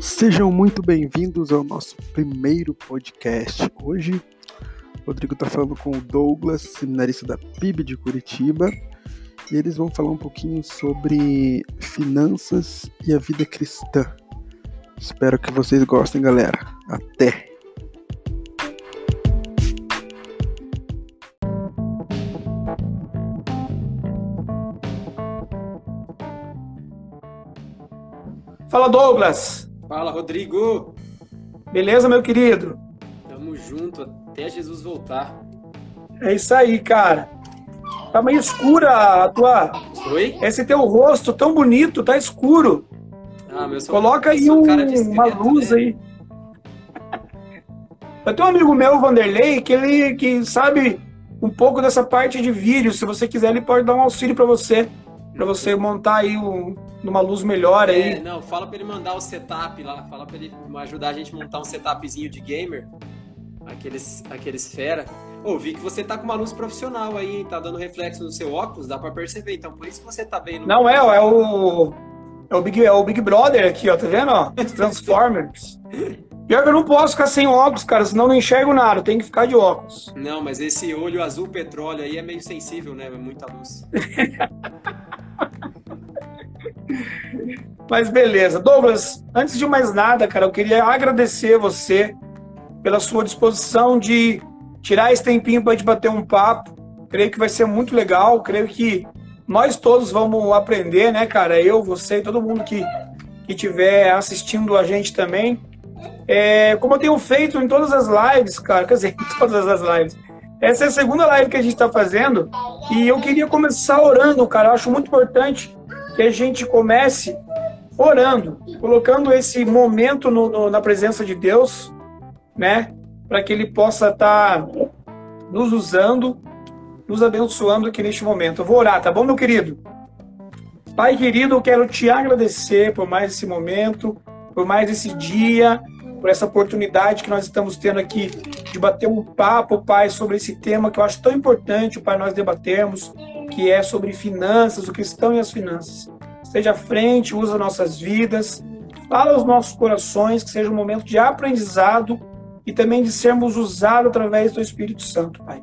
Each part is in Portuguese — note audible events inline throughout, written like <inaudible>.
Sejam muito bem-vindos ao nosso primeiro podcast. Hoje, Rodrigo está falando com o Douglas, seminarista da PIB de Curitiba, e eles vão falar um pouquinho sobre finanças e a vida cristã. Espero que vocês gostem, galera. Até! Fala, Douglas! Fala, Rodrigo! Beleza, meu querido? Tamo junto até Jesus voltar. É isso aí, cara. Tá meio escura a tua. Oi? Esse teu rosto tão bonito, tá escuro. Ah, meu sou, Coloca aí um, uma luz né? aí. Eu tenho um amigo meu, Vanderlei, que ele que sabe um pouco dessa parte de vídeo. Se você quiser, ele pode dar um auxílio para você. Pra você montar aí um, numa luz melhor aí. É, não, fala pra ele mandar o setup lá, fala pra ele ajudar a gente a montar um setupzinho de gamer, aqueles, aqueles fera. Ô, vi que você tá com uma luz profissional aí, hein? tá dando reflexo no seu óculos, dá pra perceber, então por isso que você tá vendo. Não, é, é o. É o Big, é o Big Brother aqui, ó, tá vendo? Ó? Transformers. Pior que eu não posso ficar sem óculos, cara, senão não enxergo nada, tem que ficar de óculos. Não, mas esse olho azul petróleo aí é meio sensível, né? É muita luz. <laughs> Mas beleza. Douglas, antes de mais nada, cara, eu queria agradecer você pela sua disposição de tirar esse tempinho para gente bater um papo. Creio que vai ser muito legal. Creio que nós todos vamos aprender, né, cara? Eu, você todo mundo que que estiver assistindo a gente também. É, como eu tenho feito em todas as lives, cara, <laughs> quer dizer, em todas as lives. Essa é a segunda live que a gente está fazendo e eu queria começar orando, cara. Eu acho muito importante que a gente comece orando, colocando esse momento no, no, na presença de Deus, né? Para que Ele possa estar tá nos usando, nos abençoando aqui neste momento. Eu vou orar, tá bom, meu querido? Pai querido, eu quero te agradecer por mais esse momento, por mais esse dia, por essa oportunidade que nós estamos tendo aqui de bater um papo, Pai, sobre esse tema que eu acho tão importante, Pai, nós debatermos, que é sobre finanças, o cristão e as finanças. Esteja à frente, usa nossas vidas, fala aos nossos corações, que seja um momento de aprendizado e também de sermos usados através do Espírito Santo, Pai.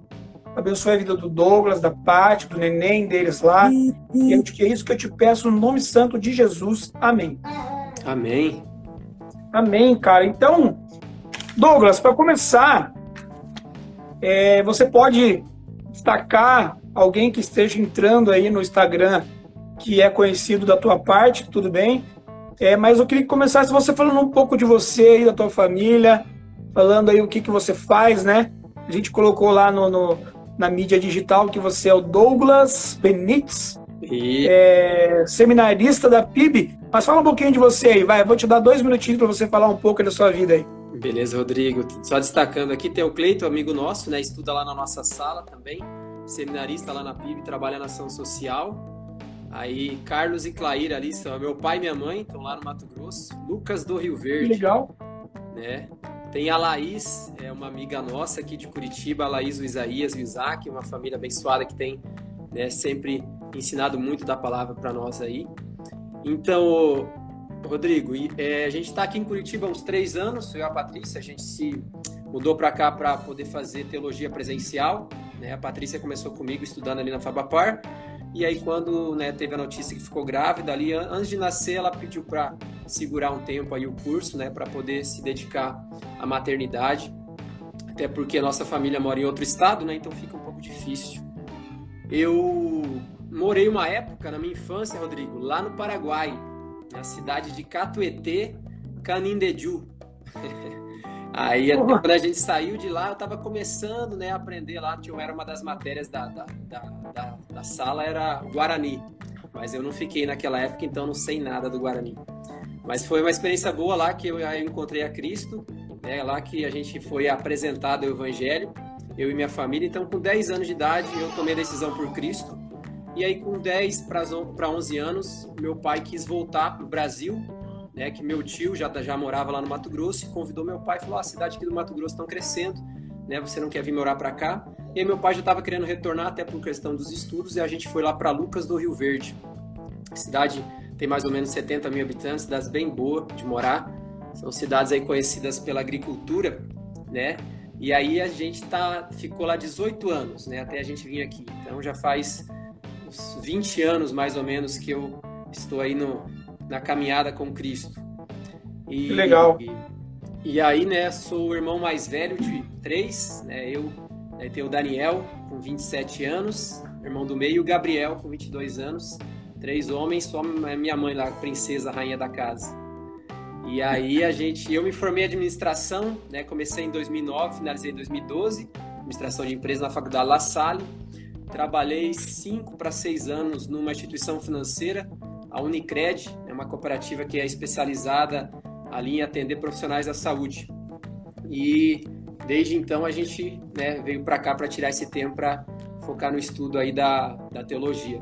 Abençoe a vida do Douglas, da Paty, do neném deles lá. E é que é isso que eu te peço no nome santo de Jesus. Amém. Amém. Amém, cara. Então, Douglas, para começar, é, você pode destacar alguém que esteja entrando aí no Instagram que é conhecido da tua parte, tudo bem. É, mas eu queria que começasse você falando um pouco de você e da tua família, falando aí o que, que você faz, né? A gente colocou lá no, no na mídia digital que você é o Douglas Benites, e... é, seminarista da PIB. Mas fala um pouquinho de você aí, vai. Eu vou te dar dois minutinhos para você falar um pouco da sua vida aí. Beleza, Rodrigo. Só destacando aqui, tem o Cleito, amigo nosso, né? Estuda lá na nossa sala também. Seminarista lá na PIB, trabalha na ação social. Aí Carlos e Clair ali são meu pai e minha mãe, estão lá no Mato Grosso. Lucas do Rio Verde. Que legal. Né? Tem a Laís, é uma amiga nossa aqui de Curitiba, a Laís, o Isaías, o Isaac, uma família abençoada que tem né, sempre ensinado muito da palavra para nós aí. Então, Rodrigo, é, a gente está aqui em Curitiba há uns três anos, eu e a Patrícia, a gente se mudou para cá para poder fazer teologia presencial. Né? A Patrícia começou comigo estudando ali na Fabapar. E aí, quando né, teve a notícia que ficou grávida ali, antes de nascer, ela pediu para segurar um tempo aí o curso, né, para poder se dedicar à maternidade. Até porque a nossa família mora em outro estado, né, então fica um pouco difícil. Eu morei uma época na minha infância, Rodrigo, lá no Paraguai, na cidade de Catuete, Canindeju. <laughs> Aí até quando a gente saiu de lá, eu estava começando né, a aprender lá, tinha, era uma das matérias da, da, da, da, sala, era Guarani. Mas eu não fiquei naquela época, então não sei nada do Guarani. Mas foi uma experiência boa lá que eu, eu encontrei a Cristo, né, lá que a gente foi apresentado o Evangelho, eu e minha família. Então, com 10 anos de idade, eu tomei a decisão por Cristo. E aí, com 10 para 11 anos, meu pai quis voltar para o Brasil né, que meu tio já, já morava lá no Mato Grosso e convidou meu pai e falou: ah, a cidade aqui do Mato Grosso estão crescendo, né, você não quer vir morar para cá? E aí meu pai já estava querendo retornar até por questão dos estudos e a gente foi lá para Lucas do Rio Verde. A cidade tem mais ou menos 70 mil habitantes, cidades bem boa de morar. São cidades aí conhecidas pela agricultura, né? E aí a gente tá, ficou lá 18 anos, né? Até a gente vir aqui. Então já faz uns 20 anos mais ou menos que eu estou aí no, na caminhada com Cristo. E, que legal. E, e aí, né, sou o irmão mais velho de três, né? Eu Aí tem o Daniel, com 27 anos, irmão do meio, e o Gabriel, com 22 anos. Três homens, só minha mãe lá, princesa, rainha da casa. E aí a gente, eu me formei em administração, né? Comecei em 2009, finalizei em 2012, administração de empresas na faculdade La Salle. Trabalhei cinco para seis anos numa instituição financeira, a Unicred, uma cooperativa que é especializada ali em atender profissionais da saúde. E desde então a gente né, veio para cá para tirar esse tempo para focar no estudo aí da, da teologia.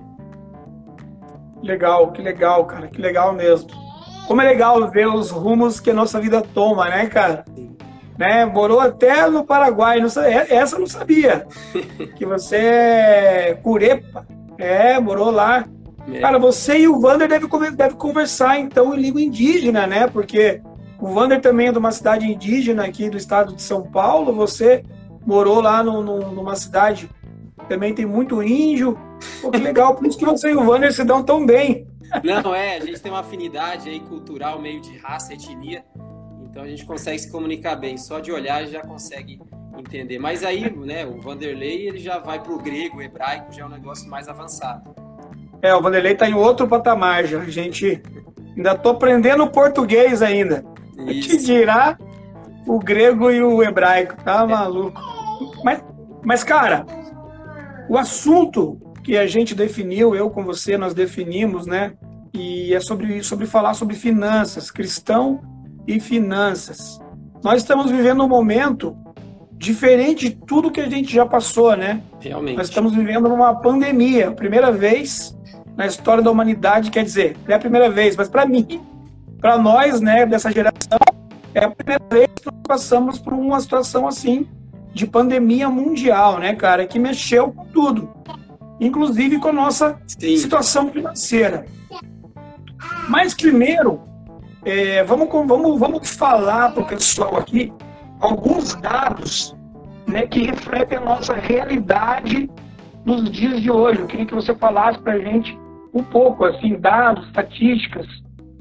Legal, que legal, cara, que legal mesmo. Como é legal ver os rumos que a nossa vida toma, né, cara? Sim. Né, morou até no Paraguai, não sabia, essa eu não sabia. <laughs> que você é curepa, é, morou lá. É. Cara, você e o Wander devem deve conversar então em língua indígena, né? Porque o Vander também é de uma cidade indígena aqui do estado de São Paulo. Você morou lá no, no, numa cidade também tem muito índio. Pô, que legal, por isso que você e o Vander se dão tão bem. Não, é, a gente tem uma afinidade aí cultural, meio de raça, etnia. Então a gente consegue se comunicar bem. Só de olhar já consegue entender. Mas aí, né, o Vanderlei ele já vai para o grego, o hebraico, já é um negócio mais avançado. É, o Vanderlei está em outro patamar já. A gente ainda tô aprendendo português ainda. Isso. Que dirá o grego e o hebraico, tá maluco? Mas, mas, cara, o assunto que a gente definiu, eu com você, nós definimos, né? E é sobre, sobre falar sobre finanças, cristão e finanças. Nós estamos vivendo um momento diferente de tudo que a gente já passou, né? Realmente. Nós estamos vivendo uma pandemia, primeira vez na história da humanidade, quer dizer, não é a primeira vez, mas para mim para nós, né, dessa geração, é a primeira vez que nós passamos por uma situação assim de pandemia mundial, né, cara, que mexeu com tudo, inclusive com a nossa Sim. situação financeira. Mas primeiro, é, vamos, vamos, vamos falar para o pessoal aqui alguns dados né, que refletem a nossa realidade nos dias de hoje. Eu queria que você falasse para a gente um pouco, assim, dados, estatísticas,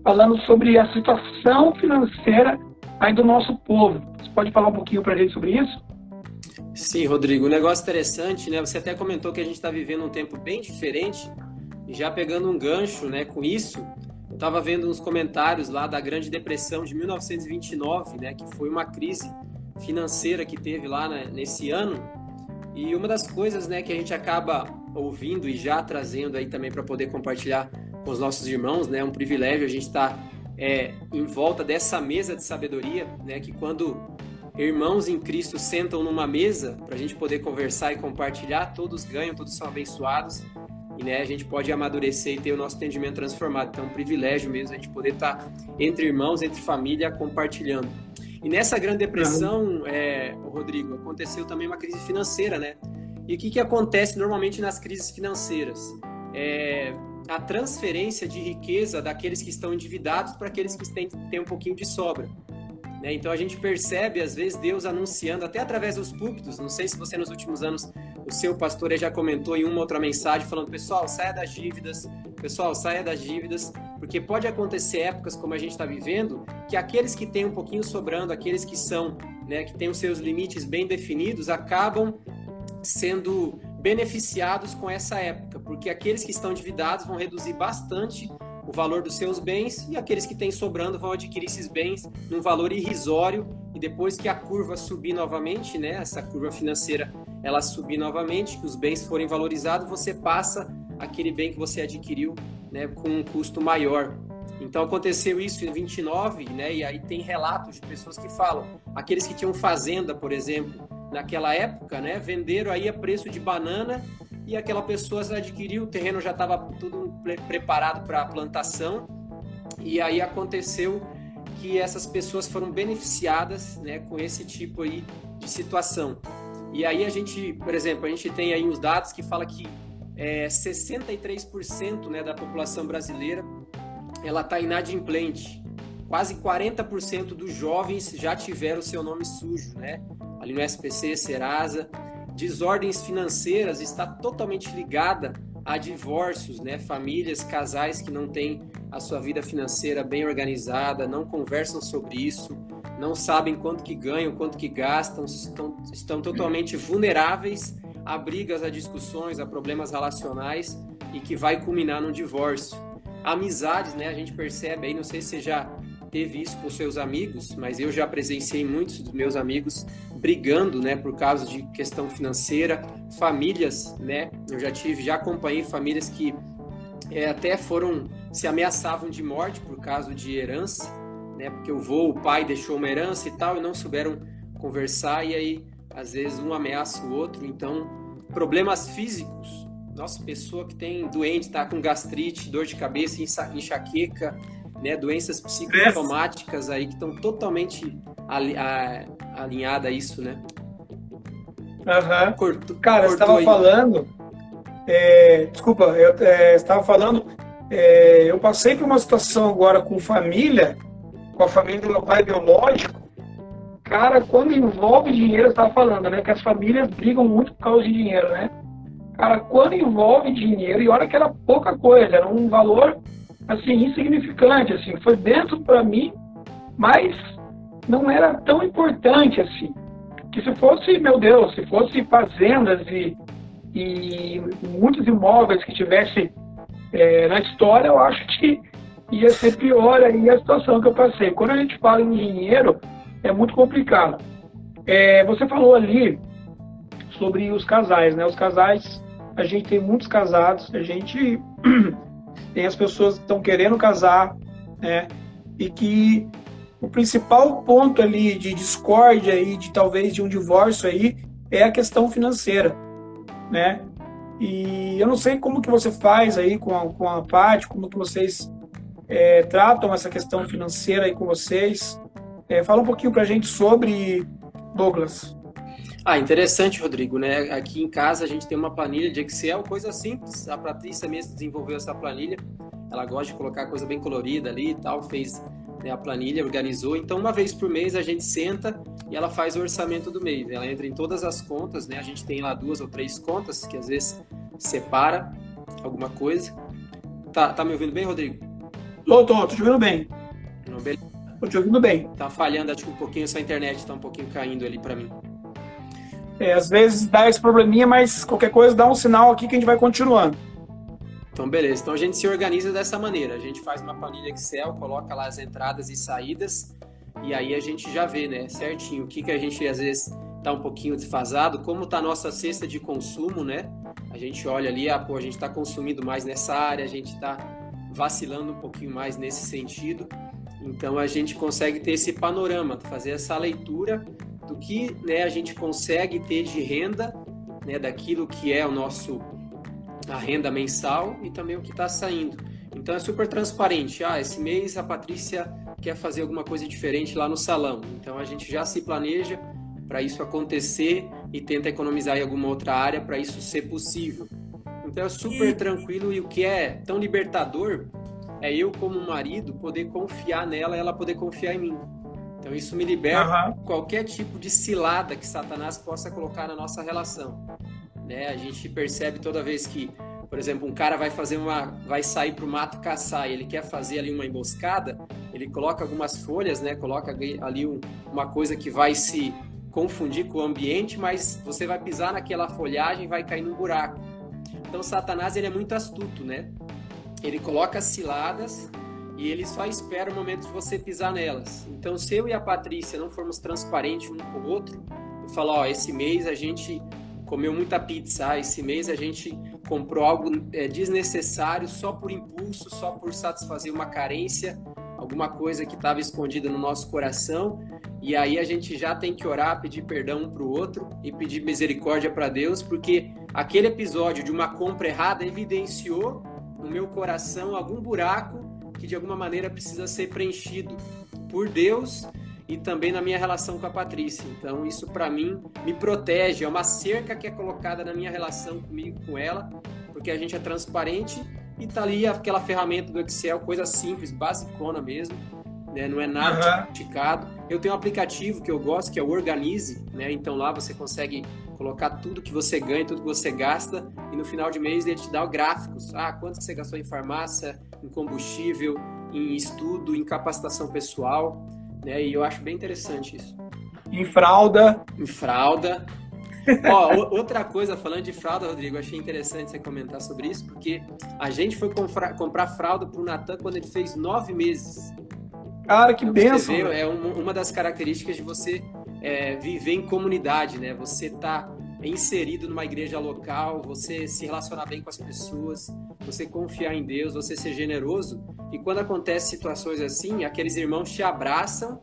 falando sobre a situação financeira aí do nosso povo. Você pode falar um pouquinho para a gente sobre isso? Sim, Rodrigo. Um negócio interessante, né? Você até comentou que a gente está vivendo um tempo bem diferente. E já pegando um gancho, né, com isso, eu estava vendo uns comentários lá da Grande Depressão de 1929, né, que foi uma crise financeira que teve lá né, nesse ano. E uma das coisas, né, que a gente acaba ouvindo e já trazendo aí também para poder compartilhar com os nossos irmãos, né? É um privilégio a gente estar tá, é, em volta dessa mesa de sabedoria, né? Que quando irmãos em Cristo sentam numa mesa para a gente poder conversar e compartilhar, todos ganham, todos são abençoados e né, a gente pode amadurecer e ter o nosso entendimento transformado. Então, é um privilégio mesmo a gente poder estar tá entre irmãos, entre família, compartilhando. E nessa grande depressão, é, Rodrigo, aconteceu também uma crise financeira, né? E o que, que acontece normalmente nas crises financeiras? É, a transferência de riqueza daqueles que estão endividados para aqueles que têm, têm um pouquinho de sobra. Né? Então a gente percebe, às vezes, Deus anunciando, até através dos púlpitos. Não sei se você, nos últimos anos, o seu pastor já comentou em uma outra mensagem, falando: pessoal, saia das dívidas, pessoal, saia das dívidas, porque pode acontecer épocas como a gente está vivendo, que aqueles que têm um pouquinho sobrando, aqueles que são, né, que têm os seus limites bem definidos, acabam sendo beneficiados com essa época, porque aqueles que estão endividados vão reduzir bastante o valor dos seus bens e aqueles que têm sobrando vão adquirir esses bens num valor irrisório. E depois que a curva subir novamente, né, essa curva financeira ela subir novamente, que os bens forem valorizados, você passa aquele bem que você adquiriu, né, com um custo maior. Então aconteceu isso em 29, né, e aí tem relatos de pessoas que falam, aqueles que tinham fazenda, por exemplo, naquela época, né? Venderam aí a preço de banana e aquela pessoa adquiriu, o terreno já estava tudo preparado para plantação E aí aconteceu que essas pessoas foram beneficiadas né, com esse tipo aí de situação. E aí a gente, por exemplo, a gente tem aí os dados que fala que é, 63% né, da população brasileira ela está inadimplente. Quase 40% dos jovens já tiveram seu nome sujo, né? Ali no SPC, Serasa. Desordens financeiras está totalmente ligada a divórcios, né? Famílias, casais que não têm a sua vida financeira bem organizada, não conversam sobre isso, não sabem quanto que ganham, quanto que gastam, estão, estão totalmente vulneráveis a brigas, a discussões, a problemas relacionais e que vai culminar no divórcio. Amizades, né? A gente percebe aí, não sei se você já teve isso com seus amigos, mas eu já presenciei muitos dos meus amigos brigando, né, por causa de questão financeira, famílias, né? Eu já tive, já acompanhei famílias que é, até foram se ameaçavam de morte por causa de herança, né? Porque o vô, o pai deixou uma herança e tal e não souberam conversar e aí às vezes um ameaça o outro. Então, problemas físicos. Nossa, pessoa que tem doente, tá com gastrite, dor de cabeça, enxaqueca, né, doenças psicossomáticas aí que estão totalmente alinhadas a isso, né? Corto, Cara, você estava falando. É, desculpa, eu é, estava falando. É, eu passei por uma situação agora com família, com a família do meu pai biológico. Cara, quando envolve dinheiro, eu estava falando, né? Que as famílias brigam muito por causa de dinheiro, né? Cara, quando envolve dinheiro, e olha que era pouca coisa, era um valor assim, insignificante, assim, foi dentro para mim, mas não era tão importante assim. Que se fosse, meu Deus, se fosse fazendas e, e muitos imóveis que tivesse é, na história, eu acho que ia ser pior aí a situação que eu passei. Quando a gente fala em dinheiro, é muito complicado. É, você falou ali sobre os casais, né? Os casais, a gente tem muitos casados, a gente <clears throat> tem as pessoas que estão querendo casar, né? E que o principal ponto ali de discórdia e de talvez de um divórcio aí é a questão financeira, né? E eu não sei como que você faz aí com a, com a Paty, como que vocês é, tratam essa questão financeira aí com vocês. É, fala um pouquinho para a gente sobre Douglas. Ah, interessante, Rodrigo, né? Aqui em casa a gente tem uma planilha de Excel, coisa simples. A Patrícia mesmo desenvolveu essa planilha. Ela gosta de colocar coisa bem colorida ali e tal, fez né, a planilha, organizou. Então, uma vez por mês a gente senta e ela faz o orçamento do mês. Ela entra em todas as contas, né? A gente tem lá duas ou três contas que às vezes separa alguma coisa. Tá, tá me ouvindo bem, Rodrigo? Tô, tô, tô te ouvindo bem. Não, beleza. Tô te ouvindo bem. Tá falhando, acho que um pouquinho essa internet, tá um pouquinho caindo ali para mim. É, às vezes dá esse probleminha, mas qualquer coisa dá um sinal aqui que a gente vai continuando. Então, beleza. Então a gente se organiza dessa maneira. A gente faz uma planilha Excel, coloca lá as entradas e saídas, e aí a gente já vê, né, certinho, o que, que a gente às vezes tá um pouquinho desfasado, como tá a nossa cesta de consumo, né? A gente olha ali, ah, pô, a gente está consumindo mais nessa área, a gente está vacilando um pouquinho mais nesse sentido. Então a gente consegue ter esse panorama, fazer essa leitura do que né, a gente consegue ter de renda, né, daquilo que é o nosso a renda mensal e também o que está saindo. Então é super transparente. Ah, esse mês a Patrícia quer fazer alguma coisa diferente lá no salão. Então a gente já se planeja para isso acontecer e tenta economizar em alguma outra área para isso ser possível. Então é super tranquilo e o que é tão libertador é eu como marido poder confiar nela ela poder confiar em mim. Então isso me liberta uhum. qualquer tipo de cilada que Satanás possa colocar na nossa relação. Né? A gente percebe toda vez que, por exemplo, um cara vai fazer uma, vai sair para o mato caçar e ele quer fazer ali uma emboscada, ele coloca algumas folhas, né? Coloca ali um, uma coisa que vai se confundir com o ambiente, mas você vai pisar naquela folhagem e vai cair num buraco. Então Satanás ele é muito astuto, né? Ele coloca ciladas e ele só espera o momento de você pisar nelas. Então, se eu e a Patrícia não formos transparentes um com o outro, eu falo, ó, esse mês a gente comeu muita pizza, esse mês a gente comprou algo é, desnecessário só por impulso, só por satisfazer uma carência, alguma coisa que estava escondida no nosso coração, e aí a gente já tem que orar, pedir perdão um para o outro e pedir misericórdia para Deus, porque aquele episódio de uma compra errada evidenciou no meu coração algum buraco que de alguma maneira precisa ser preenchido por Deus e também na minha relação com a Patrícia. Então, isso para mim me protege, é uma cerca que é colocada na minha relação comigo, com ela, porque a gente é transparente e tá ali aquela ferramenta do Excel, coisa simples, basicona mesmo, né? não é nada sofisticado. Eu tenho um aplicativo que eu gosto, que é o Organize, né? então lá você consegue colocar tudo que você ganha, tudo que você gasta, e no final de mês ele te dá gráficos. Ah, quanto você gastou em farmácia, em combustível, em estudo, em capacitação pessoal, né? E eu acho bem interessante isso. Em fralda. Em fralda. <laughs> Ó, outra coisa, falando de fralda, Rodrigo, achei interessante você comentar sobre isso, porque a gente foi comprar, comprar fralda pro Natan quando ele fez nove meses. Cara, que então, benção! é uma das características de você é, viver em comunidade, né? Você tá inserido numa igreja local, você se relacionar bem com as pessoas, você confiar em Deus, você ser generoso. E quando acontecem situações assim, aqueles irmãos te abraçam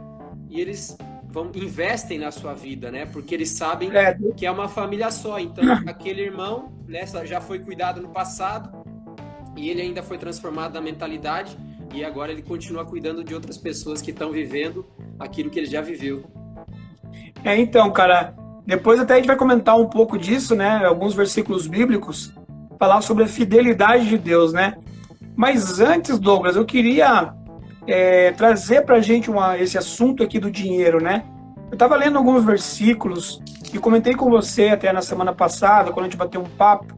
e eles vão investem na sua vida, né? Porque eles sabem é. que é uma família só. Então, <laughs> aquele irmão, né, já foi cuidado no passado e ele ainda foi transformado na mentalidade e agora ele continua cuidando de outras pessoas que estão vivendo aquilo que ele já viveu. É, então, cara, depois até a gente vai comentar um pouco disso, né? Alguns versículos bíblicos, falar sobre a fidelidade de Deus, né? Mas antes, Douglas, eu queria é, trazer para a gente uma, esse assunto aqui do dinheiro, né? Eu estava lendo alguns versículos e comentei com você até na semana passada, quando a gente bateu um papo,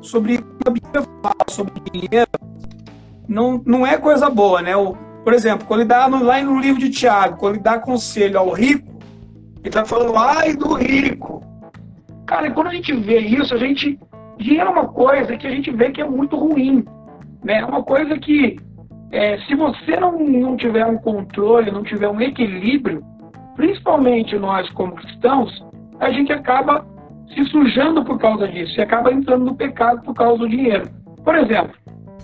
sobre a Bíblia fala sobre dinheiro. Não, não é coisa boa, né? O, por exemplo, quando ele dá no, lá no livro de Tiago, quando ele dá conselho ao rico, ele está falando, ai do rico. Cara, quando a gente vê isso, a gente. Dinheiro é uma coisa que a gente vê que é muito ruim. Né? É uma coisa que, é, se você não, não tiver um controle, não tiver um equilíbrio, principalmente nós como cristãos, a gente acaba se sujando por causa disso e acaba entrando no pecado por causa do dinheiro. Por exemplo,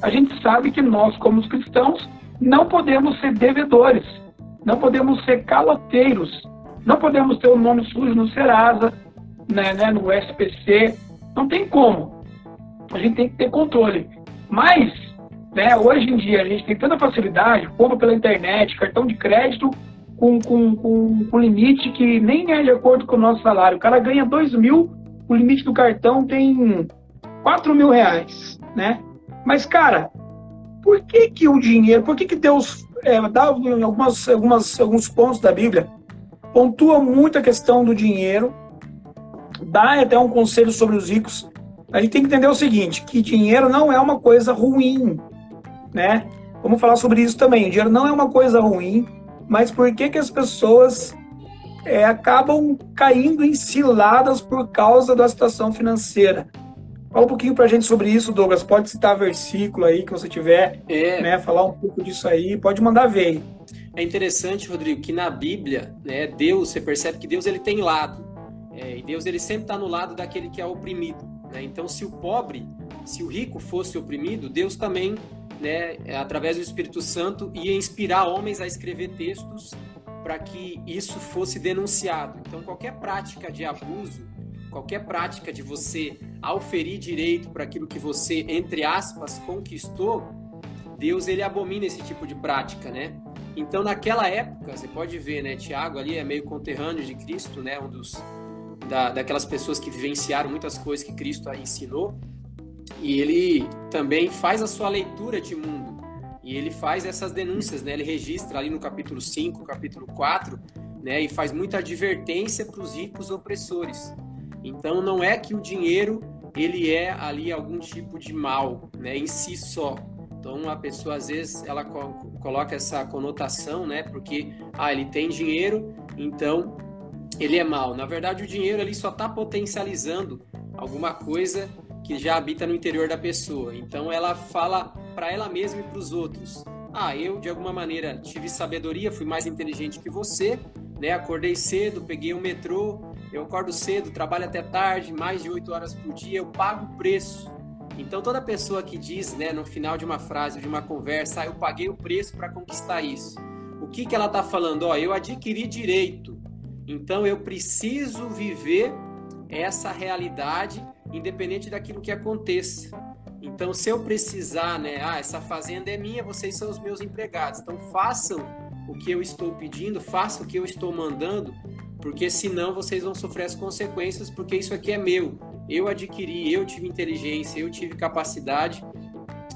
a gente sabe que nós, como cristãos, não podemos ser devedores, não podemos ser caloteiros, não podemos ter o nome sujo no Serasa, né, né, no SPC. Não tem como. A gente tem que ter controle. Mas, né, hoje em dia, a gente tem tanta facilidade, compra pela internet, cartão de crédito com, com, com, com limite que nem é de acordo com o nosso salário. O cara ganha 2 mil, o limite do cartão tem 4 mil reais, né? Mas, cara, por que que o dinheiro, por que que Deus é, dá algumas, algumas, alguns pontos da Bíblia, pontua muito a questão do dinheiro, dá até um conselho sobre os ricos. A gente tem que entender o seguinte, que dinheiro não é uma coisa ruim, né? Vamos falar sobre isso também. O dinheiro não é uma coisa ruim, mas por que, que as pessoas é, acabam caindo em ciladas por causa da situação financeira? Fala um pouquinho pra gente sobre isso, Douglas. Pode citar versículo aí que você tiver, é. né? Falar um pouco disso aí. Pode mandar ver. É interessante, Rodrigo, que na Bíblia, né, Deus, você percebe que Deus ele tem lado. É, e Deus ele sempre está no lado daquele que é oprimido. Né? Então, se o pobre, se o rico fosse oprimido, Deus também, né, através do Espírito Santo, ia inspirar homens a escrever textos para que isso fosse denunciado. Então, qualquer prática de abuso, qualquer prática de você auferir direito para aquilo que você, entre aspas, conquistou, Deus ele abomina esse tipo de prática, né? Então, naquela época, você pode ver, né? Tiago ali é meio conterrâneo de Cristo, né? Um dos da, daquelas pessoas que vivenciaram muitas coisas que Cristo ensinou. E ele também faz a sua leitura de mundo. E ele faz essas denúncias, né? Ele registra ali no capítulo 5, capítulo 4, né? E faz muita advertência para os ricos opressores. Então, não é que o dinheiro ele é ali algum tipo de mal, né? Em si só então a pessoa às vezes ela coloca essa conotação, né? Porque ah, ele tem dinheiro, então ele é mal. Na verdade, o dinheiro ali só está potencializando alguma coisa que já habita no interior da pessoa. Então ela fala para ela mesma e para os outros: ah, eu de alguma maneira tive sabedoria, fui mais inteligente que você, né? Acordei cedo, peguei o metrô, eu acordo cedo, trabalho até tarde, mais de oito horas por dia, eu pago o preço. Então toda pessoa que diz, né, no final de uma frase, de uma conversa, ah, eu paguei o preço para conquistar isso. O que que ela está falando? Ó, eu adquiri direito. Então eu preciso viver essa realidade independente daquilo que aconteça. Então, se eu precisar, né, ah, essa fazenda é minha, vocês são os meus empregados. Então, façam o que eu estou pedindo, façam o que eu estou mandando, porque senão vocês vão sofrer as consequências, porque isso aqui é meu. Eu adquiri, eu tive inteligência, eu tive capacidade.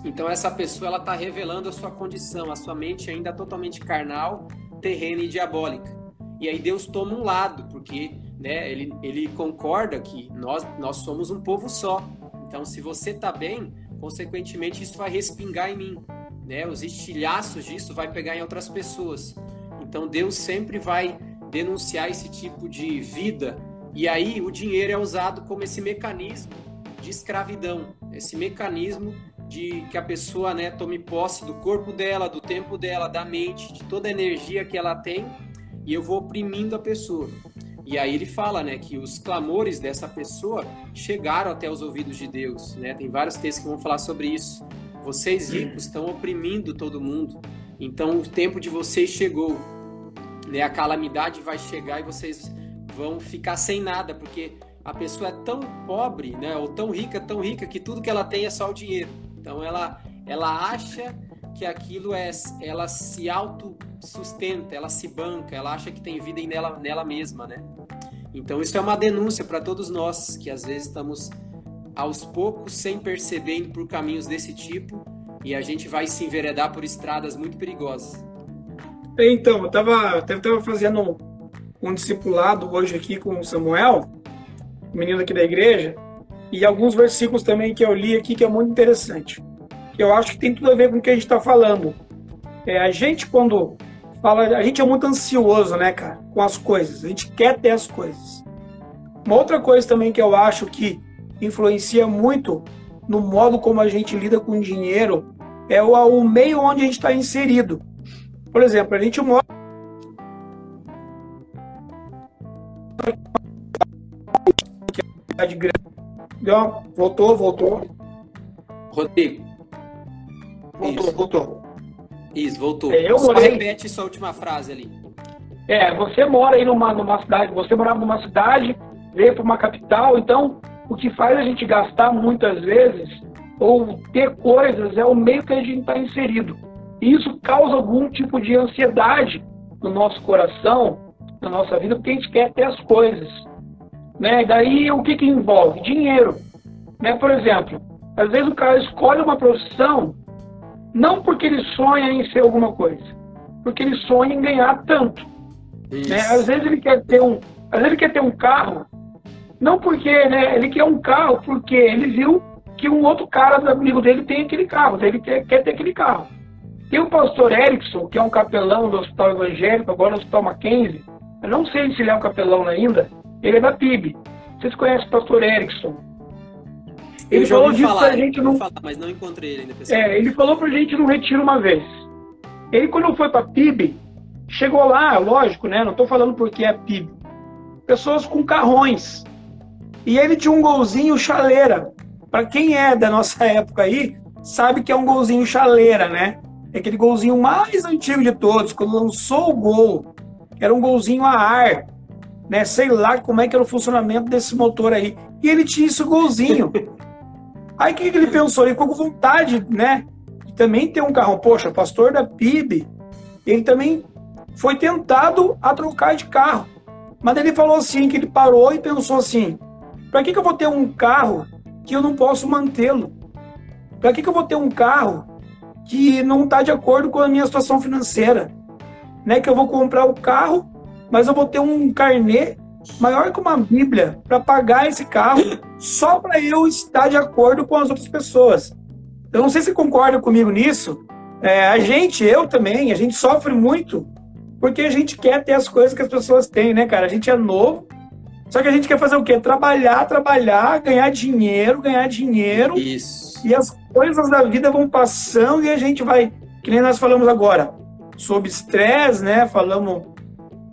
Então, essa pessoa ela está revelando a sua condição, a sua mente ainda totalmente carnal, terrena e diabólica. E aí Deus toma um lado, porque né, ele, ele concorda que nós, nós somos um povo só. Então, se você está bem, consequentemente isso vai respingar em mim, né? Os estilhaços disso vai pegar em outras pessoas. Então, Deus sempre vai denunciar esse tipo de vida. E aí o dinheiro é usado como esse mecanismo de escravidão, esse mecanismo de que a pessoa, né, tome posse do corpo dela, do tempo dela, da mente, de toda a energia que ela tem, e eu vou oprimindo a pessoa. E aí ele fala, né, que os clamores dessa pessoa chegaram até os ouvidos de Deus, né? Tem vários textos que vão falar sobre isso. Vocês ricos estão oprimindo todo mundo. Então o tempo de vocês chegou. Né? A calamidade vai chegar e vocês vão ficar sem nada, porque a pessoa é tão pobre, né, ou tão rica, tão rica que tudo que ela tem é só o dinheiro. Então ela ela acha que aquilo é ela se auto sustenta, ela se banca, ela acha que tem vida nela, nela mesma, né? Então isso é uma denúncia para todos nós que às vezes estamos aos poucos sem perceber indo por caminhos desse tipo e a gente vai se enveredar por estradas muito perigosas. Então, eu estava tava fazendo um, discipulado hoje aqui com o Samuel, menino aqui da igreja, e alguns versículos também que eu li aqui que é muito interessante. Eu acho que tem tudo a ver com o que a gente está falando. É, a gente, quando fala, a gente é muito ansioso, né, cara, com as coisas. A gente quer ter as coisas. Uma outra coisa também que eu acho que influencia muito no modo como a gente lida com dinheiro é o, o meio onde a gente está inserido. Por exemplo, a gente mora Voltou, voltou. Rodrigo. Voltou, Isso. voltou. Isso, voltou. É, eu Só morei... repete sua última frase ali. É, você mora aí numa, numa cidade, você morava numa cidade, veio para uma capital, então o que faz a gente gastar muitas vezes ou ter coisas é o meio que a gente está inserido. E isso causa algum tipo de ansiedade no nosso coração, na nossa vida, porque a gente quer ter as coisas. Né? E daí o que, que envolve? Dinheiro. Né? Por exemplo, às vezes o cara escolhe uma profissão não porque ele sonha em ser alguma coisa, porque ele sonha em ganhar tanto. Né? Às vezes ele quer ter um, às vezes ele quer ter um carro, não porque né, ele quer um carro porque ele viu que um outro cara do amigo dele tem aquele carro, ele quer, quer ter aquele carro. Tem o pastor Erickson, que é um capelão do Hospital Evangélico, agora no Hospital Mackenzie. Eu não sei se ele é um capelão ainda. Ele é da PIB. Vocês conhecem o pastor Erickson? Ele falou disso falar, pra gente não. Falar, mas não encontrei ele ainda. É, ele falou pra gente no retiro uma vez. Ele, quando foi pra PIB, chegou lá, lógico, né? Não tô falando porque é PIB. Pessoas com carrões. E ele tinha um golzinho chaleira. Para quem é da nossa <laughs> época aí, sabe que é um golzinho chaleira, né? É aquele golzinho mais antigo de todos, quando lançou o gol. Era um golzinho a ar, né? Sei lá como é que era o funcionamento desse motor aí. E ele tinha esse golzinho. <laughs> Aí o que, que ele pensou? Ele ficou com vontade, né? De também ter um carro. Poxa, pastor da PIB, ele também foi tentado a trocar de carro. Mas ele falou assim, que ele parou e pensou assim, para que, que eu vou ter um carro que eu não posso mantê-lo? Para que, que eu vou ter um carro que não está de acordo com a minha situação financeira? Né? Que eu vou comprar o carro, mas eu vou ter um carnê maior que uma Bíblia para pagar esse carro só para eu estar de acordo com as outras pessoas. Eu não sei se concorda comigo nisso. É, a gente, eu também, a gente sofre muito porque a gente quer ter as coisas que as pessoas têm, né, cara? A gente é novo, só que a gente quer fazer o quê? Trabalhar, trabalhar, ganhar dinheiro, ganhar dinheiro. Isso. E as coisas da vida vão passando e a gente vai, que nem nós falamos agora, sobre estresse, né? Falamos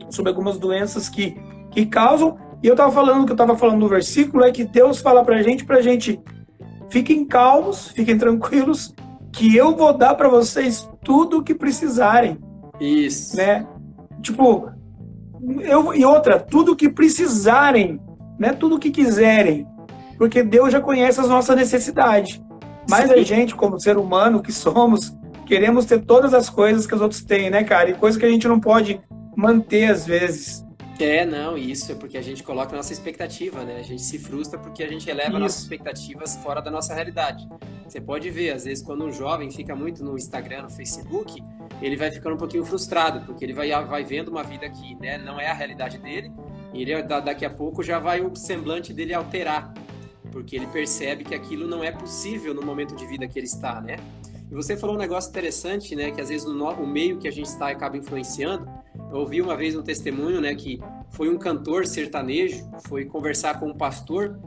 sobre algumas doenças que que causam. E eu estava falando que eu estava falando no versículo é que Deus fala para gente, para gente fiquem calmos, fiquem tranquilos, que eu vou dar para vocês tudo o que precisarem. Isso. Né? Tipo, eu, e outra, tudo o que precisarem, né? Tudo o que quiserem, porque Deus já conhece as nossas necessidades. Mas Sim. a gente, como ser humano que somos, queremos ter todas as coisas que os outros têm, né, cara? E coisa que a gente não pode manter às vezes. É, não, isso é porque a gente coloca a nossa expectativa, né? A gente se frustra porque a gente eleva isso. nossas expectativas fora da nossa realidade. Você pode ver, às vezes, quando um jovem fica muito no Instagram, no Facebook, ele vai ficando um pouquinho frustrado, porque ele vai, vai vendo uma vida que né, não é a realidade dele, e ele, daqui a pouco já vai o semblante dele alterar, porque ele percebe que aquilo não é possível no momento de vida que ele está, né? E você falou um negócio interessante, né? Que às vezes no, o meio que a gente está acaba influenciando. Eu ouvi uma vez um testemunho, né, que foi um cantor sertanejo, foi conversar com um pastor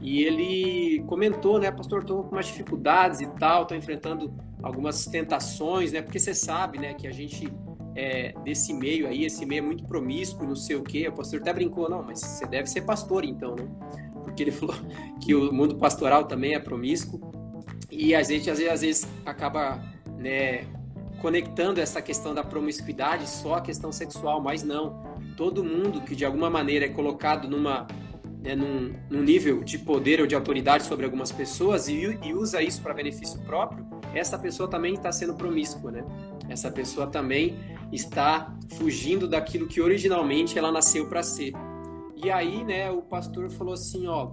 e ele comentou, né, pastor, estou com umas dificuldades e tal, estou enfrentando algumas tentações, né, porque você sabe, né, que a gente é, desse meio aí, esse meio é muito promíscuo, não sei o quê. O pastor até brincou, não, mas você deve ser pastor então, né? Porque ele <laughs> falou que o mundo pastoral também é promíscuo e a gente às vezes, às vezes acaba, né, conectando essa questão da promiscuidade só a questão sexual, mas não. Todo mundo que de alguma maneira é colocado numa, né, num, num, nível de poder ou de autoridade sobre algumas pessoas e, e usa isso para benefício próprio, essa pessoa também está sendo promíscua, né? Essa pessoa também está fugindo daquilo que originalmente ela nasceu para ser. E aí, né, o pastor falou assim, ó,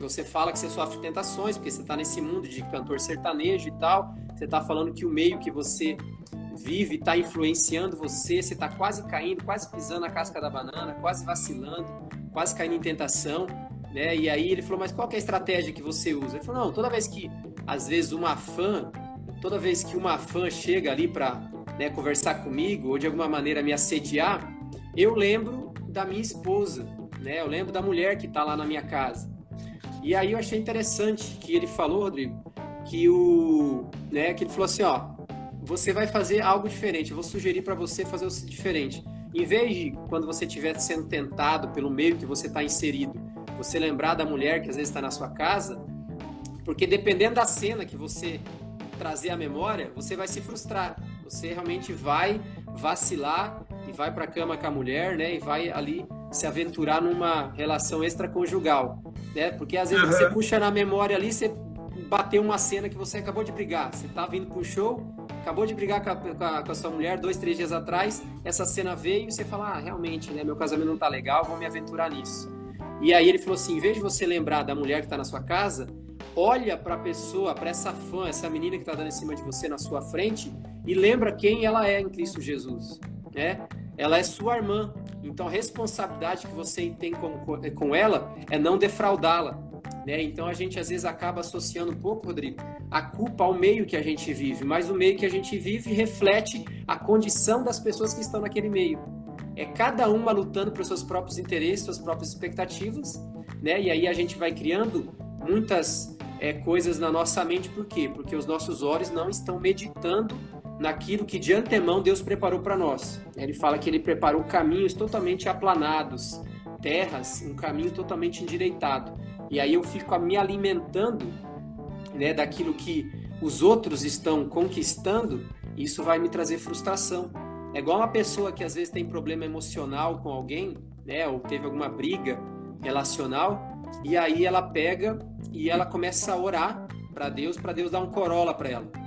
você fala que você sofre tentações, porque você está nesse mundo de cantor sertanejo e tal, você está falando que o meio que você vive está influenciando você, você está quase caindo, quase pisando na casca da banana, quase vacilando, quase caindo em tentação, né? E aí ele falou, mas qual é a estratégia que você usa? Ele falou, não, toda vez que, às vezes, uma fã, toda vez que uma fã chega ali para né, conversar comigo ou de alguma maneira me assediar, eu lembro da minha esposa, né? Eu lembro da mulher que está lá na minha casa. E aí eu achei interessante que ele falou, Rodrigo, que o, né, que ele falou assim, ó, você vai fazer algo diferente. Eu vou sugerir para você fazer o diferente. Em vez de quando você estiver sendo tentado pelo meio que você está inserido, você lembrar da mulher que às vezes está na sua casa, porque dependendo da cena que você trazer à memória, você vai se frustrar. Você realmente vai vacilar e vai para a cama com a mulher, né? E vai ali se aventurar numa relação extraconjugal, né? Porque às vezes uhum. você puxa na memória ali, você bater uma cena que você acabou de brigar. Você tá vindo pro show, acabou de brigar com a, com a, com a sua mulher dois, três dias atrás, essa cena veio e você fala, ah, realmente, né, meu casamento não tá legal, vou me aventurar nisso. E aí ele falou assim, em vez de você lembrar da mulher que tá na sua casa, olha para a pessoa, para essa fã, essa menina que tá dando em cima de você na sua frente e lembra quem ela é em Cristo Jesus, né? Ela é sua irmã, então a responsabilidade que você tem com, com ela é não defraudá-la, né? Então a gente às vezes acaba associando um pouco, Rodrigo, a culpa ao meio que a gente vive, mas o meio que a gente vive reflete a condição das pessoas que estão naquele meio. É cada uma lutando pelos seus próprios interesses, suas próprias expectativas, né? E aí a gente vai criando muitas é, coisas na nossa mente, por quê? Porque os nossos olhos não estão meditando naquilo que de antemão Deus preparou para nós. Ele fala que ele preparou caminhos totalmente aplanados, terras, um caminho totalmente endireitado. E aí eu fico me alimentando né, daquilo que os outros estão conquistando, isso vai me trazer frustração. É igual uma pessoa que às vezes tem problema emocional com alguém, né, ou teve alguma briga relacional, e aí ela pega e ela começa a orar para Deus, para Deus dar um corolla para ela.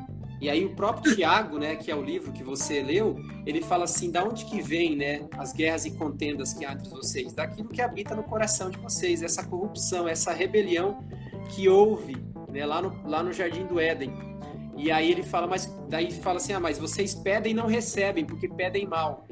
E aí o próprio Tiago, né, que é o livro que você leu, ele fala assim, da onde que vem, né, as guerras e contendas que há entre vocês? Daquilo que habita no coração de vocês, essa corrupção, essa rebelião que houve, né, lá no, lá no Jardim do Éden. E aí ele fala, mas daí fala assim, ah, mas vocês pedem e não recebem, porque pedem mal.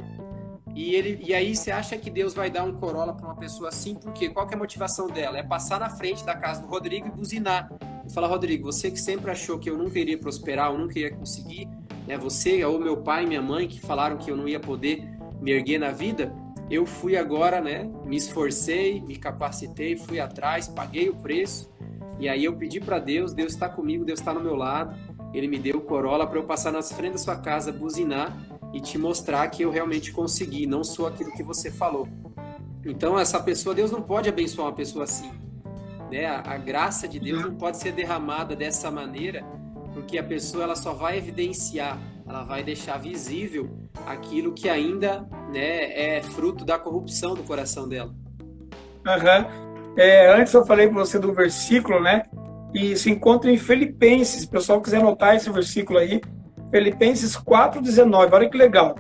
E, ele, e aí você acha que Deus vai dar um corolla para uma pessoa assim, porque qual é a motivação dela? É passar na frente da casa do Rodrigo e buzinar. E falar, Rodrigo, você que sempre achou que eu nunca iria prosperar, eu nunca iria conseguir, né? Você ou meu pai minha mãe que falaram que eu não ia poder me erguer na vida, eu fui agora, né? Me esforcei, me capacitei, fui atrás, paguei o preço. E aí eu pedi para Deus, Deus está comigo, Deus está no meu lado. Ele me deu o corolla para eu passar nas frente da sua casa, buzinar e te mostrar que eu realmente consegui, não sou aquilo que você falou. Então, essa pessoa, Deus não pode abençoar uma pessoa assim. Né? A, graça de Deus não pode ser derramada dessa maneira, porque a pessoa ela só vai evidenciar, ela vai deixar visível aquilo que ainda né, é fruto da corrupção do coração dela. Uhum. É, antes eu falei para você do versículo, né? e se encontra em Filipenses. Se o pessoal quiser anotar esse versículo aí, Filipenses 4,19. Olha que legal.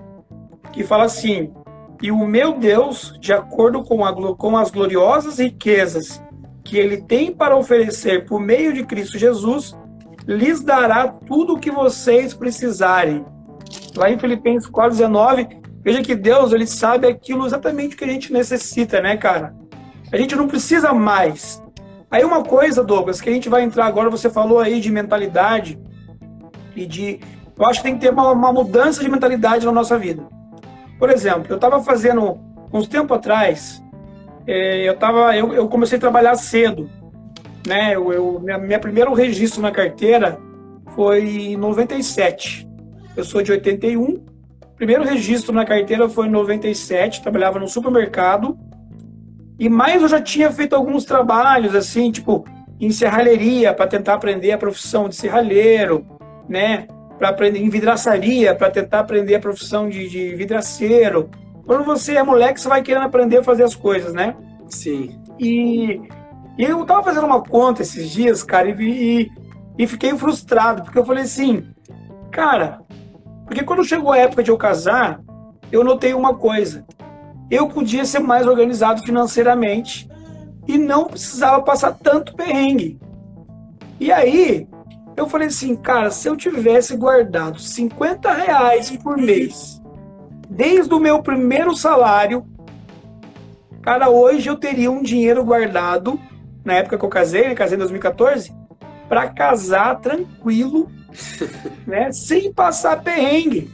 Que fala assim: E o meu Deus, de acordo com, a, com as gloriosas riquezas que ele tem para oferecer por meio de Cristo Jesus, lhes dará tudo o que vocês precisarem. Lá em Filipenses 4,19, veja que Deus ele sabe aquilo exatamente que a gente necessita, né, cara? A gente não precisa mais. Aí uma coisa, Douglas, que a gente vai entrar agora, você falou aí de mentalidade e de. Eu acho que tem que ter uma, uma mudança de mentalidade na nossa vida. Por exemplo, eu estava fazendo, uns tempo atrás, é, eu, tava, eu, eu comecei a trabalhar cedo né? Eu, eu minha, minha primeiro registro na carteira foi em 97. Eu sou de 81. Primeiro registro na carteira foi em 97, trabalhava no supermercado. E mais eu já tinha feito alguns trabalhos assim, tipo em serralheria para tentar aprender a profissão de serralheiro, né? Para aprender em vidraçaria, para tentar aprender a profissão de, de vidraceiro. Quando você é moleque, você vai querendo aprender a fazer as coisas, né? Sim. E e eu tava fazendo uma conta esses dias, cara, e, e, e fiquei frustrado, porque eu falei assim, cara, porque quando chegou a época de eu casar, eu notei uma coisa. Eu podia ser mais organizado financeiramente e não precisava passar tanto perrengue. E aí, eu falei assim, cara, se eu tivesse guardado 50 reais por mês, desde o meu primeiro salário, cara, hoje eu teria um dinheiro guardado na época que eu casei, né, casei em 2014, para casar tranquilo, <laughs> né, sem passar perrengue.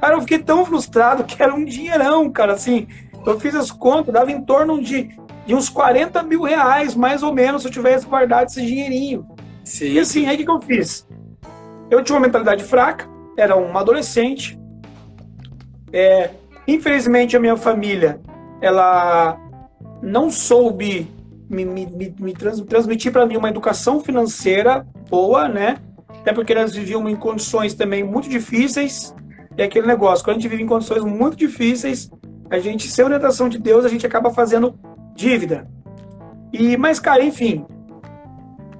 Cara, eu fiquei tão frustrado que era um dinheirão, cara, assim, eu fiz as contas, dava em torno de, de uns 40 mil reais, mais ou menos, se eu tivesse guardado esse dinheirinho. Sim. E assim, aí o que, que eu fiz? Eu tinha uma mentalidade fraca, era um adolescente, é, infelizmente a minha família, ela não soube me, me, me trans, transmitir para mim uma educação financeira boa, né? Até porque elas viviam em condições também muito difíceis. E aquele negócio, quando a gente vive em condições muito difíceis, a gente, sem orientação de Deus, a gente acaba fazendo dívida. E, mas, cara, enfim,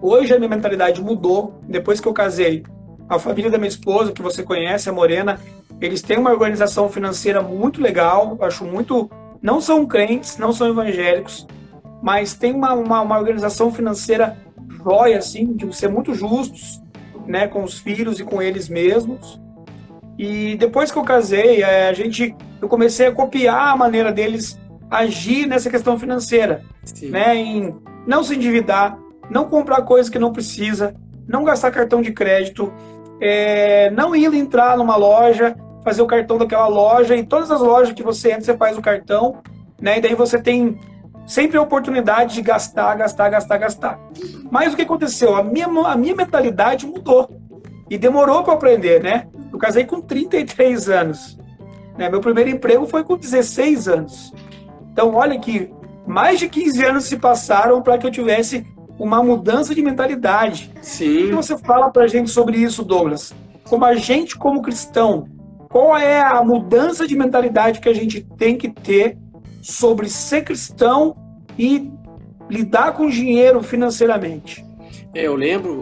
hoje a minha mentalidade mudou. Depois que eu casei, a família da minha esposa, que você conhece, a Morena, eles têm uma organização financeira muito legal. Acho muito. Não são crentes, não são evangélicos, mas tem uma, uma, uma organização financeira jóia, assim, de ser muito justos, né, com os filhos e com eles mesmos. E depois que eu casei, é, a gente, eu comecei a copiar a maneira deles agir nessa questão financeira, Sim. né, em não se endividar, não comprar coisas que não precisa, não gastar cartão de crédito, é, não ir entrar numa loja, fazer o cartão daquela loja e todas as lojas que você entra você faz o cartão, né, e daí você tem sempre a oportunidade de gastar, gastar, gastar, gastar. Mas o que aconteceu? A minha, a minha mentalidade mudou. E demorou para aprender, né? Eu casei com 33 anos. Né? Meu primeiro emprego foi com 16 anos. Então, olha que mais de 15 anos se passaram para que eu tivesse uma mudança de mentalidade. Sim. O que você fala para a gente sobre isso, Douglas? Como a gente, como cristão, qual é a mudança de mentalidade que a gente tem que ter sobre ser cristão e lidar com dinheiro financeiramente. É, eu lembro,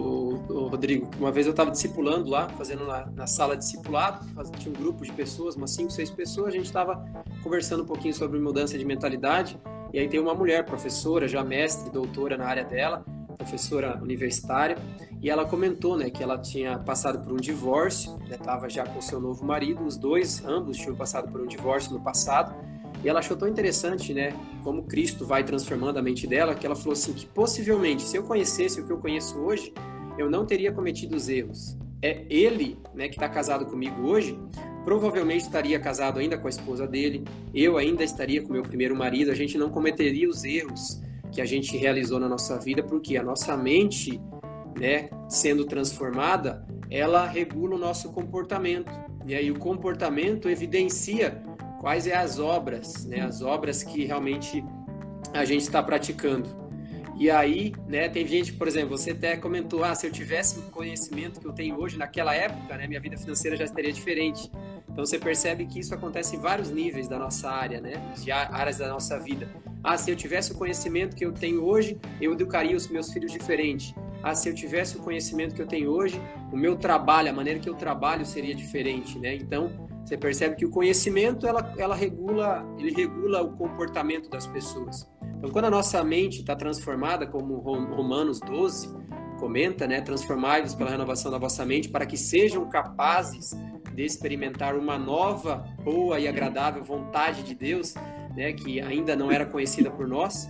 Rodrigo, uma vez eu estava discipulando lá, fazendo na, na sala discipulado, tinha um grupo de pessoas, umas 5, 6 pessoas, a gente estava conversando um pouquinho sobre mudança de mentalidade, e aí tem uma mulher, professora, já mestre, doutora na área dela, professora universitária, e ela comentou, né, que ela tinha passado por um divórcio, estava né, já com seu novo marido, os dois, ambos tinham passado por um divórcio no passado, e ela achou tão interessante, né, como Cristo vai transformando a mente dela, que ela falou assim que possivelmente, se eu conhecesse o que eu conheço hoje, eu não teria cometido os erros. É ele, né, que está casado comigo hoje, provavelmente estaria casado ainda com a esposa dele, eu ainda estaria com meu primeiro marido, a gente não cometeria os erros que a gente realizou na nossa vida, porque a nossa mente, né, sendo transformada, ela regula o nosso comportamento. E aí o comportamento evidencia quais é as obras, né? As obras que realmente a gente está praticando. E aí, né, tem gente, por exemplo, você até comentou, ah, se eu tivesse o conhecimento que eu tenho hoje naquela época, né, minha vida financeira já estaria diferente. Então você percebe que isso acontece em vários níveis da nossa área, né, de áreas da nossa vida. Ah, se eu tivesse o conhecimento que eu tenho hoje, eu educaria os meus filhos diferente. ah, se eu tivesse o conhecimento que eu tenho hoje, o meu trabalho, a maneira que eu trabalho seria diferente, né? Então, você percebe que o conhecimento, ela, ela regula, ele regula o comportamento das pessoas. Então, quando a nossa mente está transformada, como Romanos 12 comenta, né? Transformai-vos pela renovação da vossa mente para que sejam capazes de experimentar uma nova, boa e agradável vontade de Deus, né? Que ainda não era conhecida por nós.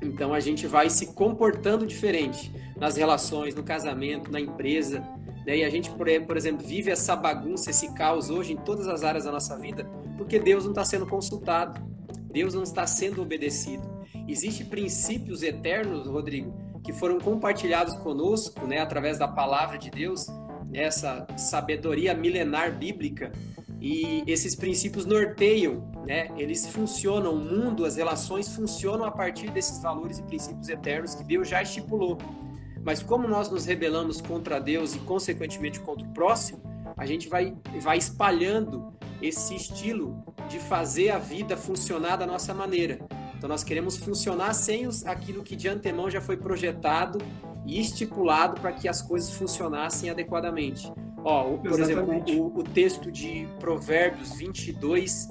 Então, a gente vai se comportando diferente nas relações, no casamento, na empresa. Né? E a gente, por exemplo, vive essa bagunça, esse caos hoje em todas as áreas da nossa vida, porque Deus não está sendo consultado, Deus não está sendo obedecido. Existem princípios eternos, Rodrigo, que foram compartilhados conosco, né, através da palavra de Deus, essa sabedoria milenar bíblica, e esses princípios norteiam, né? Eles funcionam, o mundo, as relações funcionam a partir desses valores e princípios eternos que Deus já estipulou. Mas como nós nos rebelamos contra Deus e, consequentemente, contra o próximo, a gente vai, vai espalhando esse estilo de fazer a vida funcionar da nossa maneira. Então, nós queremos funcionar sem os, aquilo que de antemão já foi projetado e estipulado para que as coisas funcionassem adequadamente. Ó, por Exatamente. exemplo, o, o texto de Provérbios 22,